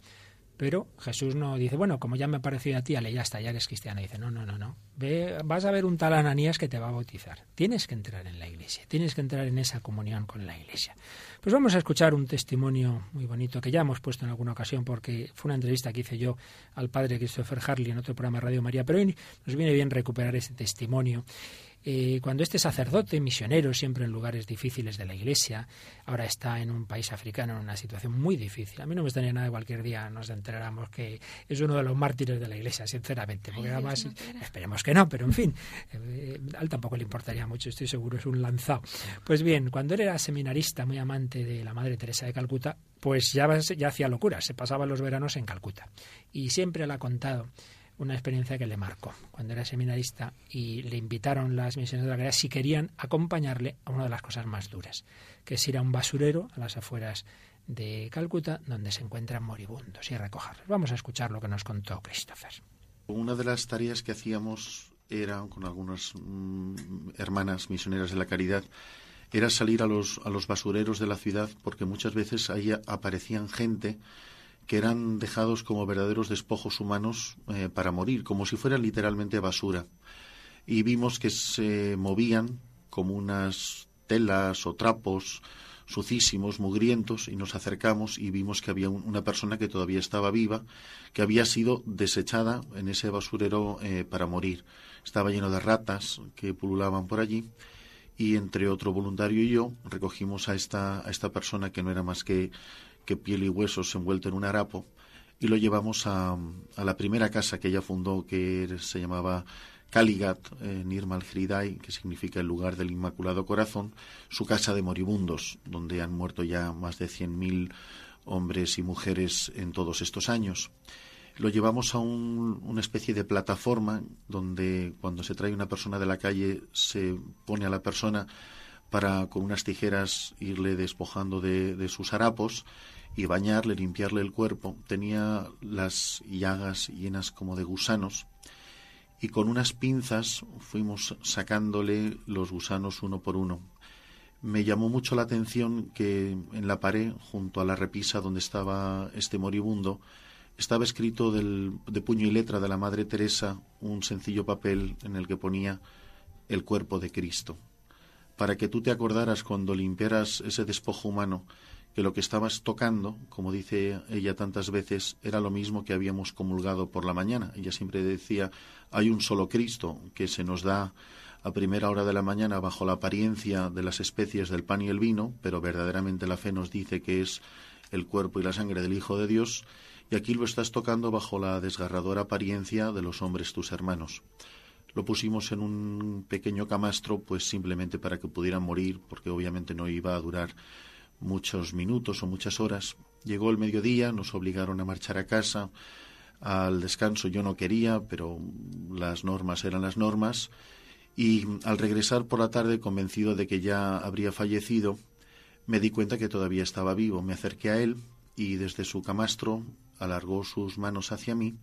pero Jesús no dice, bueno, como ya me ha parecido a ti, ale, ya está, ya eres cristiano. Dice, no, no, no, no. Ve, vas a ver un tal Ananías que te va a bautizar. Tienes que entrar en la iglesia, tienes que entrar en esa comunión con la iglesia. Pues vamos a escuchar un testimonio muy bonito que ya hemos puesto en alguna ocasión porque fue una entrevista que hice yo al padre Christopher Harley en otro programa Radio María, pero hoy nos viene bien recuperar ese testimonio eh, cuando este sacerdote, misionero, siempre en lugares difíciles de la Iglesia, ahora está en un país africano en una situación muy difícil. A mí no me estaría nada de cualquier día nos enteráramos que es uno de los mártires de la Iglesia, sinceramente, porque además esperemos que no, pero en fin, eh, a él tampoco le importaría mucho, estoy seguro, es un lanzado. Pues bien, cuando él era seminarista, muy amante de la Madre Teresa de Calcuta, pues ya, ya hacía locuras, se pasaba los veranos en Calcuta. Y siempre le ha contado una experiencia que le marcó cuando era seminarista y le invitaron las misiones de la caridad si querían acompañarle a una de las cosas más duras, que es ir a un basurero a las afueras de Calcuta donde se encuentran moribundos y recogerlos. Vamos a escuchar lo que nos contó Christopher. Una de las tareas que hacíamos era con algunas mm, hermanas misioneras de la caridad era salir a los, a los basureros de la ciudad porque muchas veces ahí aparecían gente que eran dejados como verdaderos despojos humanos eh, para morir, como si fueran literalmente basura. Y vimos que se movían como unas telas o trapos sucísimos, mugrientos, y nos acercamos y vimos que había una persona que todavía estaba viva, que había sido desechada en ese basurero eh, para morir. Estaba lleno de ratas que pululaban por allí y entre otro voluntario y yo recogimos a esta, a esta persona que no era más que que piel y huesos envuelto en un harapo, y lo llevamos a, la primera casa que ella fundó, que se llamaba Kaligat, en Irmal que significa el lugar del Inmaculado Corazón, su casa de moribundos, donde han muerto ya más de 100.000 hombres y mujeres en todos estos años. Lo llevamos a un, una especie de plataforma donde cuando se trae una persona de la calle se pone a la persona para con unas tijeras irle despojando de, de sus harapos y bañarle, limpiarle el cuerpo. Tenía las llagas llenas como de gusanos y con unas pinzas fuimos sacándole los gusanos uno por uno. Me llamó mucho la atención que en la pared, junto a la repisa donde estaba este moribundo, estaba escrito de puño y letra de la Madre Teresa un sencillo papel en el que ponía el cuerpo de Cristo, para que tú te acordaras cuando limpiaras ese despojo humano que lo que estabas tocando, como dice ella tantas veces, era lo mismo que habíamos comulgado por la mañana. Ella siempre decía, hay un solo Cristo que se nos da a primera hora de la mañana bajo la apariencia de las especies del pan y el vino, pero verdaderamente la fe nos dice que es el cuerpo y la sangre del Hijo de Dios, y aquí lo estás tocando bajo la desgarradora apariencia de los hombres tus hermanos. Lo pusimos en un pequeño camastro, pues simplemente para que pudieran morir, porque obviamente no iba a durar muchos minutos o muchas horas. Llegó el mediodía, nos obligaron a marchar a casa. Al descanso yo no quería, pero las normas eran las normas. Y al regresar por la tarde, convencido de que ya habría fallecido, me di cuenta que todavía estaba vivo. Me acerqué a él y desde su camastro alargó sus manos hacia mí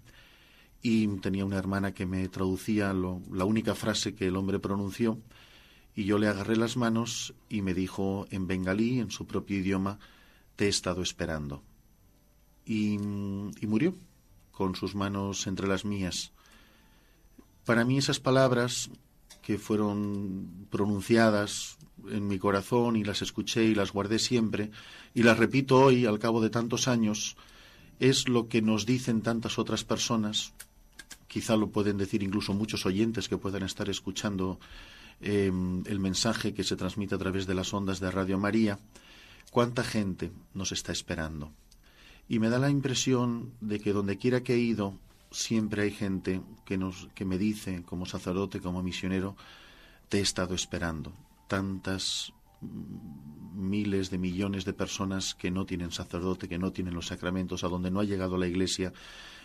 y tenía una hermana que me traducía la única frase que el hombre pronunció y yo le agarré las manos y me dijo en bengalí, en su propio idioma, te he estado esperando. Y, y murió con sus manos entre las mías. Para mí esas palabras que fueron pronunciadas en mi corazón y las escuché y las guardé siempre y las repito hoy al cabo de tantos años, es lo que nos dicen tantas otras personas, quizá lo pueden decir incluso muchos oyentes que puedan estar escuchando Em, el mensaje que se transmite a través de las ondas de Radio María, cuánta gente nos está esperando. Y me da la impresión de que donde quiera que he ido, siempre hay gente que, nos, que me dice, como sacerdote, como misionero, te he estado esperando. Tantas mm, miles de millones de personas que no tienen sacerdote, que no tienen los sacramentos, a donde no ha llegado la Iglesia,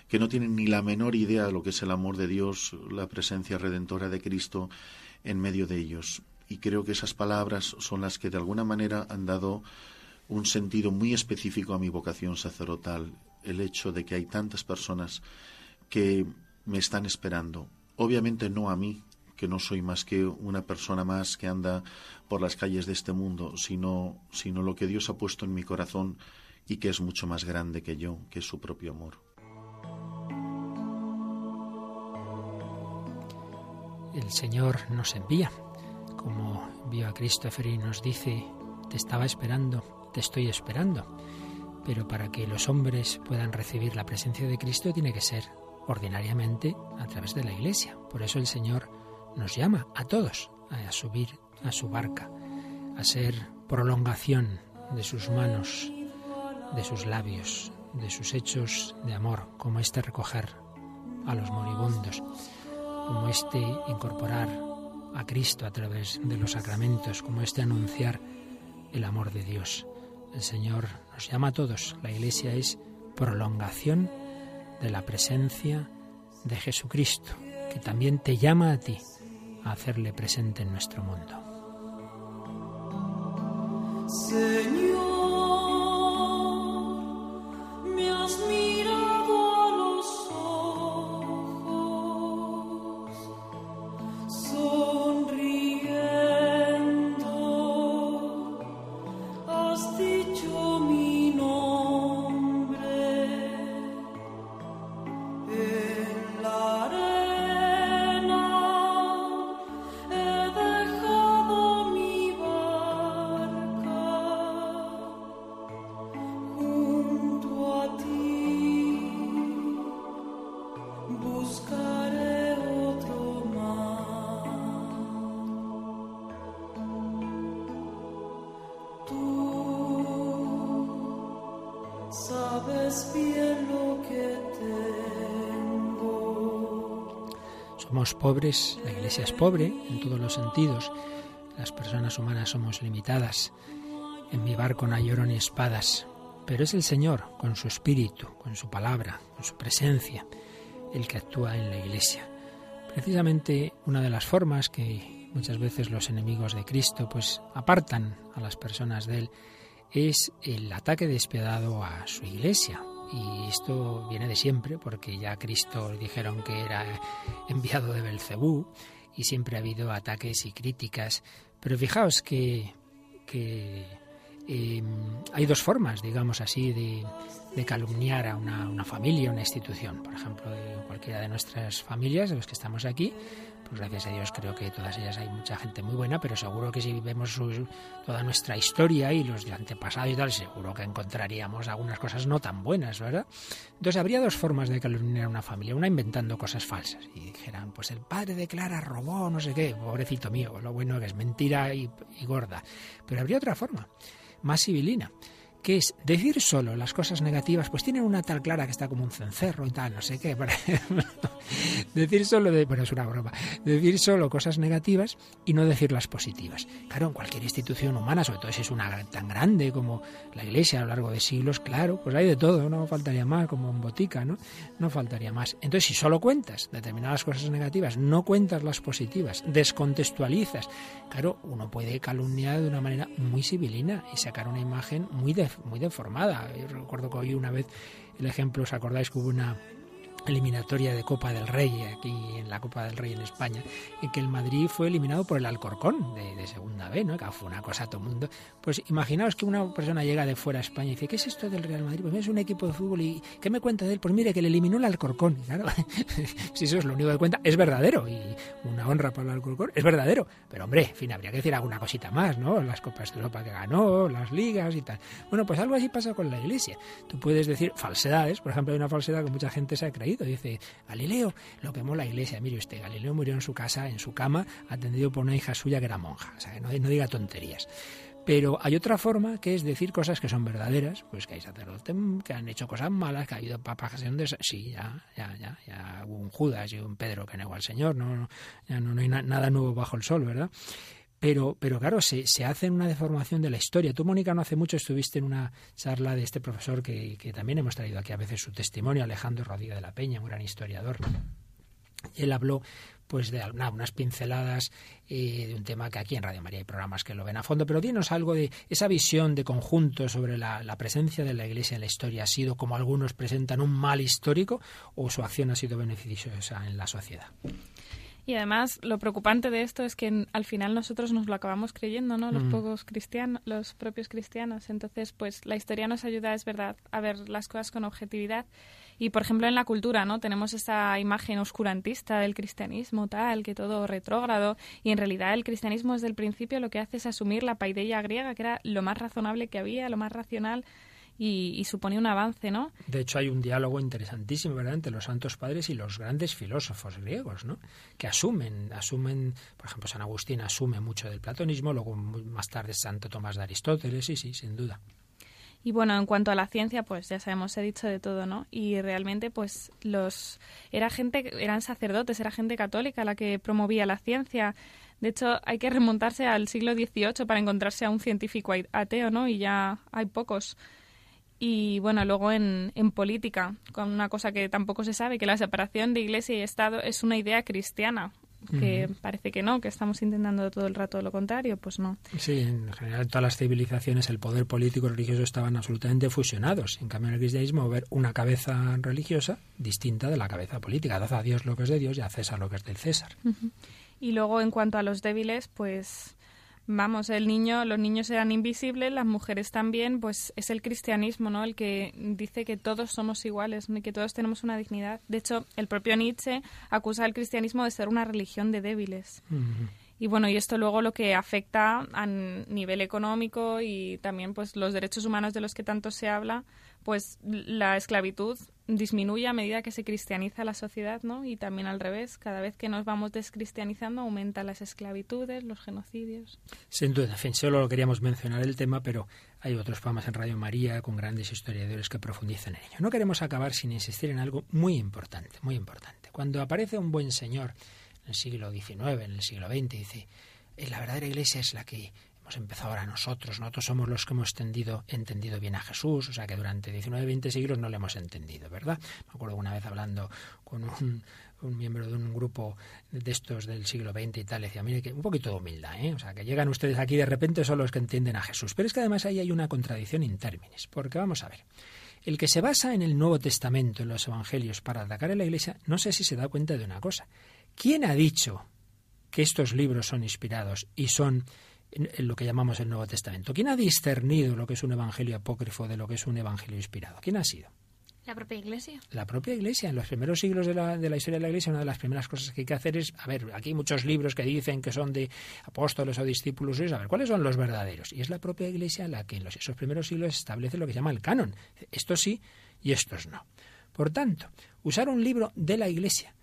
que no tienen ni la menor idea de lo que es el amor de Dios, la presencia redentora de Cristo en medio de ellos. Y creo que esas palabras son las que de alguna manera han dado un sentido muy específico a mi vocación sacerdotal, el hecho de que hay tantas personas que me están esperando. Obviamente no a mí, que no soy más que una persona más que anda por las calles de este mundo, sino, sino lo que Dios ha puesto en mi corazón y que es mucho más grande que yo, que es su propio amor. El Señor nos envía, como envió a Christopher y nos dice, te estaba esperando, te estoy esperando. Pero para que los hombres puedan recibir la presencia de Cristo tiene que ser ordinariamente a través de la Iglesia. Por eso el Señor nos llama a todos a subir a su barca, a ser prolongación de sus manos, de sus labios, de sus hechos de amor, como este recoger a los moribundos, como este incorporar a Cristo a través de los sacramentos, como este anunciar el amor de Dios. El Señor nos llama a todos. La Iglesia es prolongación de la presencia de Jesucristo, que también te llama a ti a hacerle presente en nuestro mundo. Señor. Pobres, la Iglesia es pobre en todos los sentidos, las personas humanas somos limitadas. En mi barco no hay oro ni espadas, pero es el Señor, con su espíritu, con su palabra, con su presencia, el que actúa en la Iglesia. Precisamente una de las formas que muchas veces los enemigos de Cristo pues apartan a las personas de él es el ataque despiadado a su Iglesia, y esto viene de siempre, porque ya Cristo dijeron que era enviado de Belcebú y siempre ha habido ataques y críticas. Pero fijaos que, em, hay dos formas, digamos así, de, calumniar a una, una, familia, una institución. Por ejemplo, de cualquiera de nuestras familias, de los que estamos aquí, pues gracias a Dios creo que todas ellas hay mucha gente muy buena, pero seguro que si vemos toda nuestra historia y los de antepasado y tal, seguro que encontraríamos algunas cosas no tan buenas, ¿verdad? Entonces habría dos formas de calumniar a una familia, una inventando cosas falsas y dijeran, pues el padre de Clara robó, no sé qué, pobrecito mío, lo bueno que es mentira y, y gorda. Pero habría otra forma, más civilina que es decir solo las cosas negativas, pues tienen una tal clara que está como un cencerro y tal, no sé qué. [laughs] decir solo, de, bueno, es una broma, decir solo cosas negativas y no decir las positivas. Claro, en cualquier institución humana, sobre todo si es una tan grande como la Iglesia a lo largo de siglos, claro, pues hay de todo, no faltaría más, como en botica, ¿no? No faltaría más. Entonces, si solo cuentas determinadas cosas negativas, no cuentas las positivas, descontextualizas, claro, uno puede calumniar de una manera muy civilina y sacar una imagen muy de muy deformada. Yo recuerdo que hoy una vez el ejemplo, ¿os acordáis que hubo una eliminatoria de Copa del Rey aquí en la Copa del Rey en España, en que el Madrid fue eliminado por el Alcorcón de, segunda B, ¿no? Que fue una cosa a todo mundo. Pues imaginaos que una persona llega de fuera a España y dice, ¿qué es esto del Real Madrid? Pues es un equipo de fútbol y ¿qué me cuenta de él? Pues mire, que le eliminó el Alcorcón. claro, [laughs] si eso es lo único que cuenta, es verdadero y una honra para el Alcorcón, es verdadero. Pero hombre, en fin, habría que decir alguna cosita más, ¿no? Las Copas de Europa que ganó, las ligas y tal. Bueno, pues algo así pasa con la Iglesia. Tú puedes decir falsedades, por ejemplo, hay una falsedad que mucha gente se ha creído Dice, Galileo lo quemó la iglesia. Mire usted, Galileo murió en su casa, en su cama, atendido por una hija suya que era monja. O sea, no, diga tonterías. Pero hay otra forma que es decir cosas que son verdaderas, pues que hay sacerdotes que han hecho cosas malas, que ha habido papas de... Sí, ya, ya, ya, ya hubo un Judas y un Pedro que negó al Señor, no, ya no, no hay nada nuevo bajo el sol, ¿verdad? Pero, pero claro, se, se hace una deformación de la historia. Tú, Mónica, no hace mucho estuviste en una charla de este profesor que, que también hemos traído aquí a veces su testimonio, Alejandro Rodríguez de la Peña, un gran historiador. Él habló pues de unas pinceladas eh, de un tema que aquí en Radio María hay programas que lo ven a fondo, pero dinos algo de esa visión de conjunto sobre la, la presencia de la Iglesia en la historia. ¿Ha sido, como algunos presentan, un mal histórico o su acción ha sido beneficiosa en la sociedad? Y además, lo preocupante de esto es que al final nosotros nos lo acabamos creyendo, ¿no? Los Mm. pocos cristianos, los propios cristianos. Entonces, pues la historia nos ayuda, es verdad, a ver las cosas con objetividad. Y por ejemplo, en la cultura, ¿no? Tenemos esa imagen oscurantista del cristianismo, tal, que todo retrógrado. Y en realidad el cristianismo desde el principio lo que hace es asumir la paideia griega, que era lo más razonable que había, lo más racional. Y, y suponía un avance, ¿no? De hecho, hay un diálogo interesantísimo, ¿verdad?, entre los santos padres y los grandes filósofos griegos, ¿no? Que asumen, asumen, por ejemplo, San Agustín asume mucho del platonismo, luego más tarde Santo Tomás de Aristóteles, sí, sí, sin duda. Y bueno, en cuanto a la ciencia, pues ya sabemos, he dicho de todo, ¿no? Y realmente, pues los era gente, eran sacerdotes, era gente católica la que promovía la ciencia. De hecho, hay que remontarse al siglo XVIII para encontrarse a un científico ateo, ¿no? Y ya hay pocos. Y bueno, luego en, en política, con una cosa que tampoco se sabe, que la separación de Iglesia y Estado es una idea cristiana, que Ujú. parece que no, que estamos intentando todo el rato lo contrario, pues no. Sí, en general en todas las civilizaciones el poder político y religioso estaban absolutamente fusionados. En cambio, en el cristianismo ver una cabeza religiosa distinta de la cabeza política. Dad a Dios lo que es de Dios y a César lo que es del César. Y luego en cuanto a los débiles, pues vamos, el niño, los niños eran invisibles, las mujeres también, pues es el cristianismo, ¿no? El que dice que todos somos iguales, que todos tenemos una dignidad. De hecho, el propio Nietzsche acusa al cristianismo de ser una religión de débiles. Y bueno, y esto luego lo que afecta a nivel económico y también pues los derechos humanos de los que tanto se habla, pues la esclavitud disminuye a medida que se cristianiza la sociedad, ¿no? Y también al revés, cada vez que nos vamos descristianizando aumentan las esclavitudes, los genocidios. Sin duda, fin, solo queríamos mencionar el tema, pero hay otros programas en Radio María con grandes historiadores que profundizan en ello. No queremos acabar sin insistir en algo muy importante, muy importante. Cuando aparece un buen señor en el siglo XIX, en el siglo XX, dice, "Eh, la verdadera iglesia es la que hemos empezado ahora nosotros, nosotros somos los que hemos tendido, entendido bien a Jesús, o sea que durante 19, 20 siglos no le hemos entendido, ¿verdad? Me acuerdo una vez hablando con un, miembro de un grupo de estos del siglo XX y tal, decía, mire, que un poquito de humildad, ¿eh? O sea, que llegan ustedes aquí de repente son los que entienden a Jesús. Pero es que además ahí hay una contradicción in términis, porque vamos a ver, el que se basa en el Nuevo Testamento, en los Evangelios, para atacar a la Iglesia, no sé si se da cuenta de una cosa. ¿Quién ha dicho que estos libros son inspirados y son en, lo que llamamos el Nuevo Testamento? ¿Quién ha discernido lo que es un Evangelio apócrifo de lo que es un Evangelio inspirado? ¿Quién ha sido? La propia Iglesia. La propia Iglesia. En los primeros siglos de la, de la historia de la Iglesia, una de las primeras cosas que hay que hacer es, a ver, aquí hay muchos libros que dicen que son de apóstoles o discípulos, a ver, ¿cuáles son los verdaderos? Y es la propia Iglesia la que en los, esos primeros siglos establece lo que se llama el canon. Estos sí y estos no. Por tanto, usar un libro de la Iglesia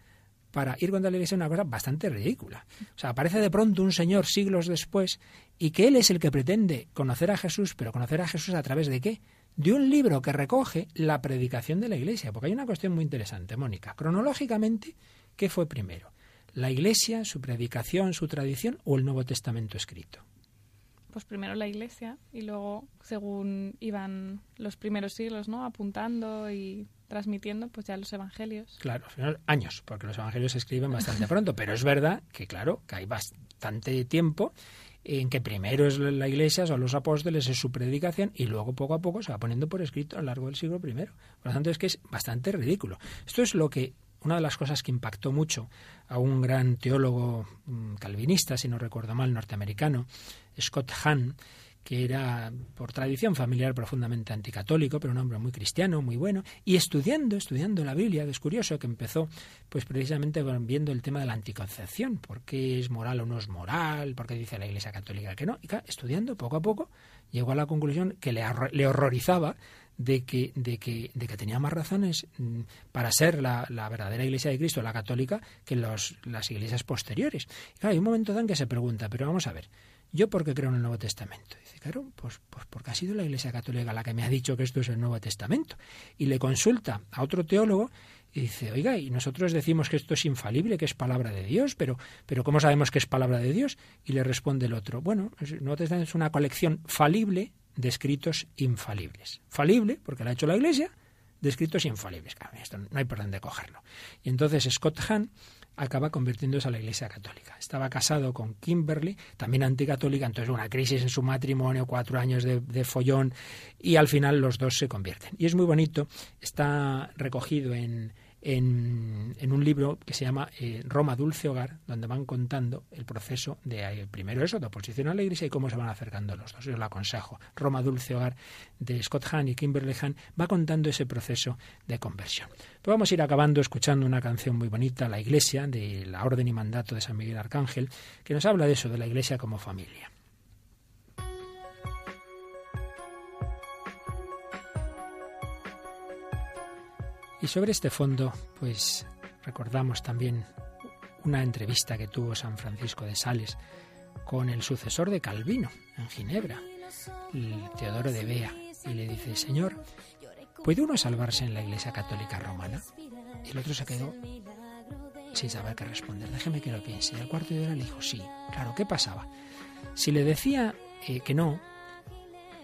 para ir contra la Iglesia es una cosa bastante ridícula. O sea, aparece de pronto un señor siglos después y que él es el que pretende conocer a Jesús, pero conocer a Jesús a través de qué? De un libro que recoge la predicación de la Iglesia. Porque hay una cuestión muy interesante, Mónica. Cronológicamente, ¿qué fue primero? ¿La Iglesia, su predicación, su tradición o el Nuevo Testamento escrito? Pues primero la Iglesia y luego, según iban los primeros siglos, ¿no? Apuntando y transmitiendo, pues ya los evangelios. Claro, al final, años, porque los evangelios se escriben bastante [laughs] pronto, pero es verdad que, claro, que hay bastante tiempo en que primero es la iglesia, son los apóstoles, es su predicación, y luego poco a poco se va poniendo por escrito a lo largo del siglo I. Por lo tanto, es que es bastante ridículo. Esto es lo que una de las cosas que impactó mucho a un gran teólogo mm, calvinista, si no recuerdo mal, norteamericano, Scott Hahn, que era por tradición familiar profundamente anticatólico, pero un hombre muy cristiano, muy bueno, y estudiando, estudiando la Biblia, es curioso que empezó pues precisamente viendo el tema de la anticoncepción, por qué es moral o no es moral, por qué dice la Iglesia Católica que no, y claro, estudiando poco a poco llegó a la conclusión que le, horrorizaba de que, de, que, de que tenía más razones mm, para ser la, la, verdadera Iglesia de Cristo, la católica, que los, las iglesias posteriores. Y claro, hay un momento en que se pregunta, pero vamos a ver, ¿yo por qué creo en el Nuevo Testamento? Dice, claro, pues, pues porque ha sido la Iglesia Católica la que me ha dicho que esto es el Nuevo Testamento. Y le consulta a otro teólogo y dice, oiga, y nosotros decimos que esto es infalible, que es palabra de Dios, pero, pero ¿cómo sabemos que es palabra de Dios? Y le responde el otro, bueno, el Nuevo Testamento es una colección falible de escritos infalibles. Falible, porque lo ha hecho la Iglesia, de escritos infalibles. Claro, esto no hay por dónde cogerlo. Y entonces Scott Hahn acaba convirtiéndose a la Iglesia Católica. Estaba casado con Kimberly, también anticatólica, entonces una crisis en su matrimonio, cuatro años de, de, follón, y al final los dos se convierten. Y es muy bonito, está recogido en, en, un libro que se llama eh, Roma Dulce Hogar, donde van contando el proceso de eh, primero eso, de oposición a la Iglesia y cómo se van acercando los dos. Yo lo aconsejo. Roma Dulce Hogar de Scott Hahn y Kimberly Hahn va contando ese proceso de conversión. Vamos a ir acabando escuchando una canción muy bonita, La Iglesia, de la Orden y Mandato de San Miguel Arcángel, que nos habla de eso, de la Iglesia como familia. Sobre este fondo, pues recordamos también una entrevista que tuvo San Francisco de Sales con el sucesor de Calvino en Ginebra, Teodoro de Bea, y le dice, Señor, ¿puede uno salvarse en la Iglesia Católica Romana? Y el otro se quedó sin saber qué responder. Déjeme que lo piense. Y al cuarto de hora le dijo, sí. Claro, ¿qué pasaba? Si le decía eh, que no,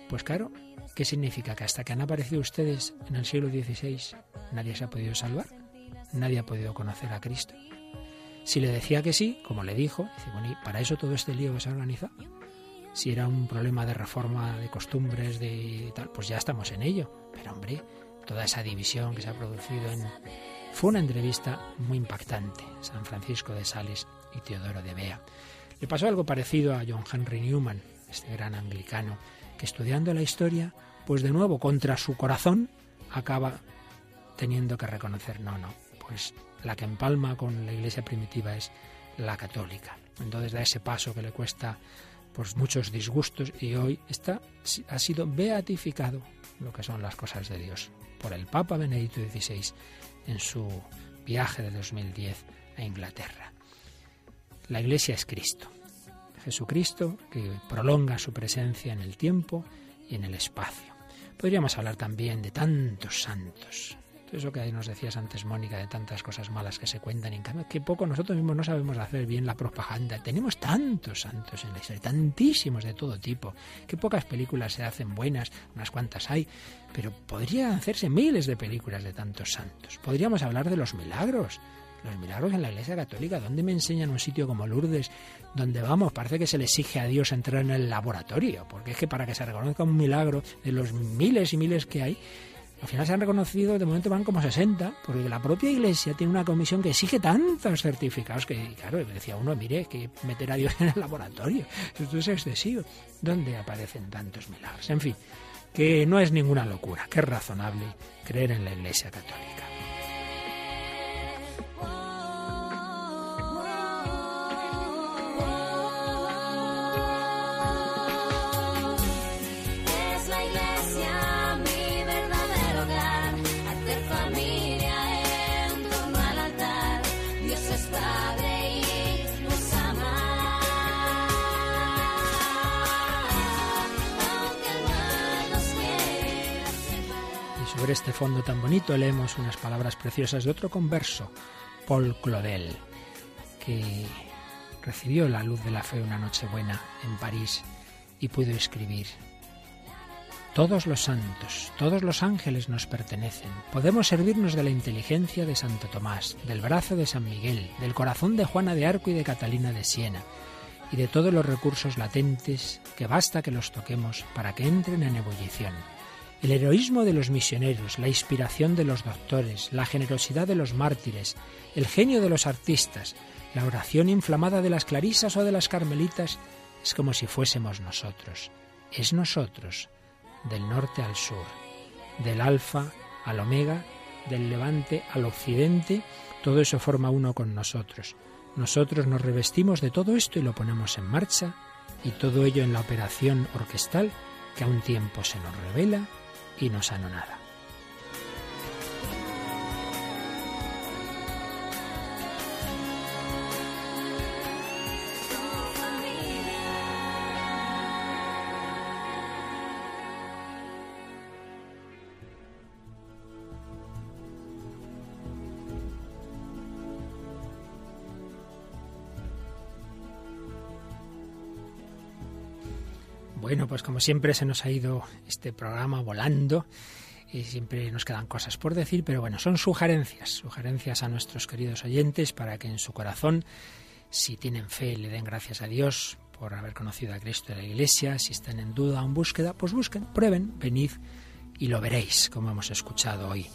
pues claro, ¿qué significa? Que hasta que han aparecido ustedes en el siglo XVI nadie se ha podido salvar, nadie ha podido conocer a Cristo. Si le decía que sí, como le dijo, dice, bueno, ¿y para eso todo este lío se ha organizado? Si era un problema de reforma de costumbres, de tal, pues ya estamos en ello. Pero hombre, toda esa división que se ha producido en... Fue una entrevista muy impactante, San Francisco de Sales y Teodoro de Bea. Le pasó algo parecido a John Henry Newman, este gran anglicano, que estudiando la historia, pues de nuevo contra su corazón, acaba teniendo que reconocer, no, no, pues la que empalma con la iglesia primitiva es la católica. Entonces da ese paso que le cuesta pues muchos disgustos y hoy está ha sido beatificado lo que son las cosas de Dios por el Papa Benedicto XVI en su viaje de 2010 a Inglaterra. La iglesia es Cristo. Jesucristo que prolonga su presencia en el tiempo y en el espacio. Podríamos hablar también de tantos santos, eso que nos decías antes, Mónica, de tantas cosas malas que se cuentan, en cambio, que poco nosotros mismos no sabemos hacer bien la propaganda. Tenemos tantos santos en la historia, tantísimos de todo tipo, que pocas películas se hacen buenas, unas cuantas hay, pero podrían hacerse miles de películas de tantos santos. Podríamos hablar de los milagros, los milagros en la Iglesia Católica. ¿Dónde me enseñan un sitio como Lourdes, donde vamos, parece que se le exige a Dios entrar en el laboratorio? Porque es que para que se reconozca un milagro de los miles y miles que hay, al final se han reconocido, de momento van como 60, porque la propia Iglesia tiene una comisión que exige tantos certificados que, claro, decía uno, mire, que meter a Dios [laughs] en el laboratorio, esto es excesivo. ¿Dónde aparecen tantos milagros? En fin, que no es ninguna locura, que es razonable creer en la Iglesia Católica. Este fondo tan bonito leemos unas palabras preciosas de otro converso, Paul Claudel, que recibió la luz de la fe una noche buena en París y pudo escribir, Todos los santos, todos los ángeles nos pertenecen. Podemos servirnos de la inteligencia de Santo Tomás, del brazo de San Miguel, del corazón de Juana de Arco y de Catalina de Siena, y de todos los recursos latentes que basta que los toquemos para que entren en ebullición. El heroísmo de los misioneros, la inspiración de los doctores, la generosidad de los mártires, el genio de los artistas, la oración inflamada de las clarisas o de las carmelitas, es como si fuésemos nosotros. Es nosotros, del norte al sur, del alfa al omega, del levante al occidente, todo eso forma uno con nosotros. Nosotros nos revestimos de todo esto y lo ponemos en marcha, y todo ello en la operación orquestal que a un tiempo se nos revela y no sano pues como siempre se nos ha ido este programa volando. y siempre nos quedan cosas por decir, pero bueno, son sugerencias, sugerencias a nuestros queridos oyentes para que en su corazón, si tienen fe, le den gracias a Dios por haber conocido a Cristo en la Iglesia, si están en duda o en búsqueda, pues busquen, prueben, venid y lo veréis, como hemos escuchado hoy,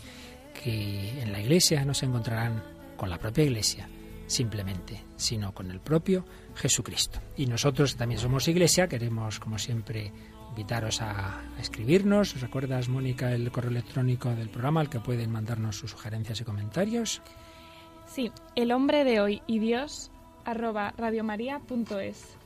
que en la Iglesia no se encontrarán con la propia Iglesia, simplemente, sino con el propio Jesucristo. Y nosotros también somos Iglesia, queremos, como siempre, invitaros a, escribirnos. ¿Recuerdas, Mónica, el correo electrónico del programa al que pueden mandarnos sus sugerencias y comentarios? Sí, el hombre de hoy y Dios arroba radiomaria.es.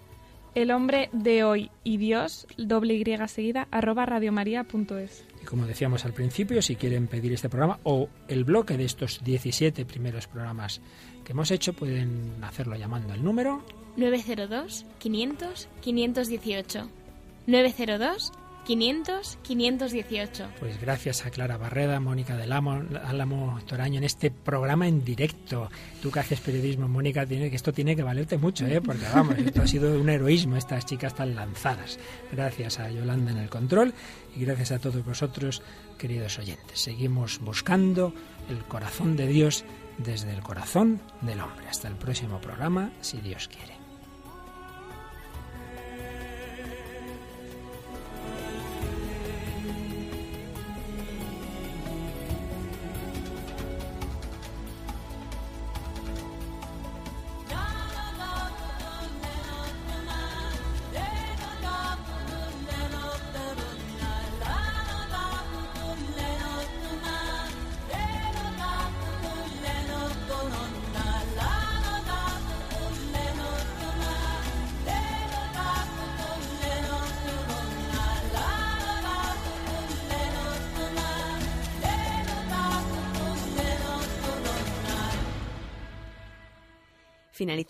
El hombre de hoy y Dios, doble Y seguida, arroba radiomaria.es. Y como decíamos al principio, si quieren pedir este programa o el bloque de estos 17 primeros programas que hemos hecho, pueden hacerlo llamando al número 902 500 518. 902 500 518. Pues gracias a Clara Barreda, Mónica del Amo, Álamo Toraño en este programa en directo. Tú que haces periodismo, Mónica, tiene, que esto tiene que valerte mucho, ¿eh? porque vamos, esto ha sido un heroísmo, estas chicas tan lanzadas. Gracias a Yolanda en el control y gracias a todos vosotros, queridos oyentes. Seguimos buscando el corazón de Dios desde el corazón del hombre. Hasta el próximo programa, si Dios quiere.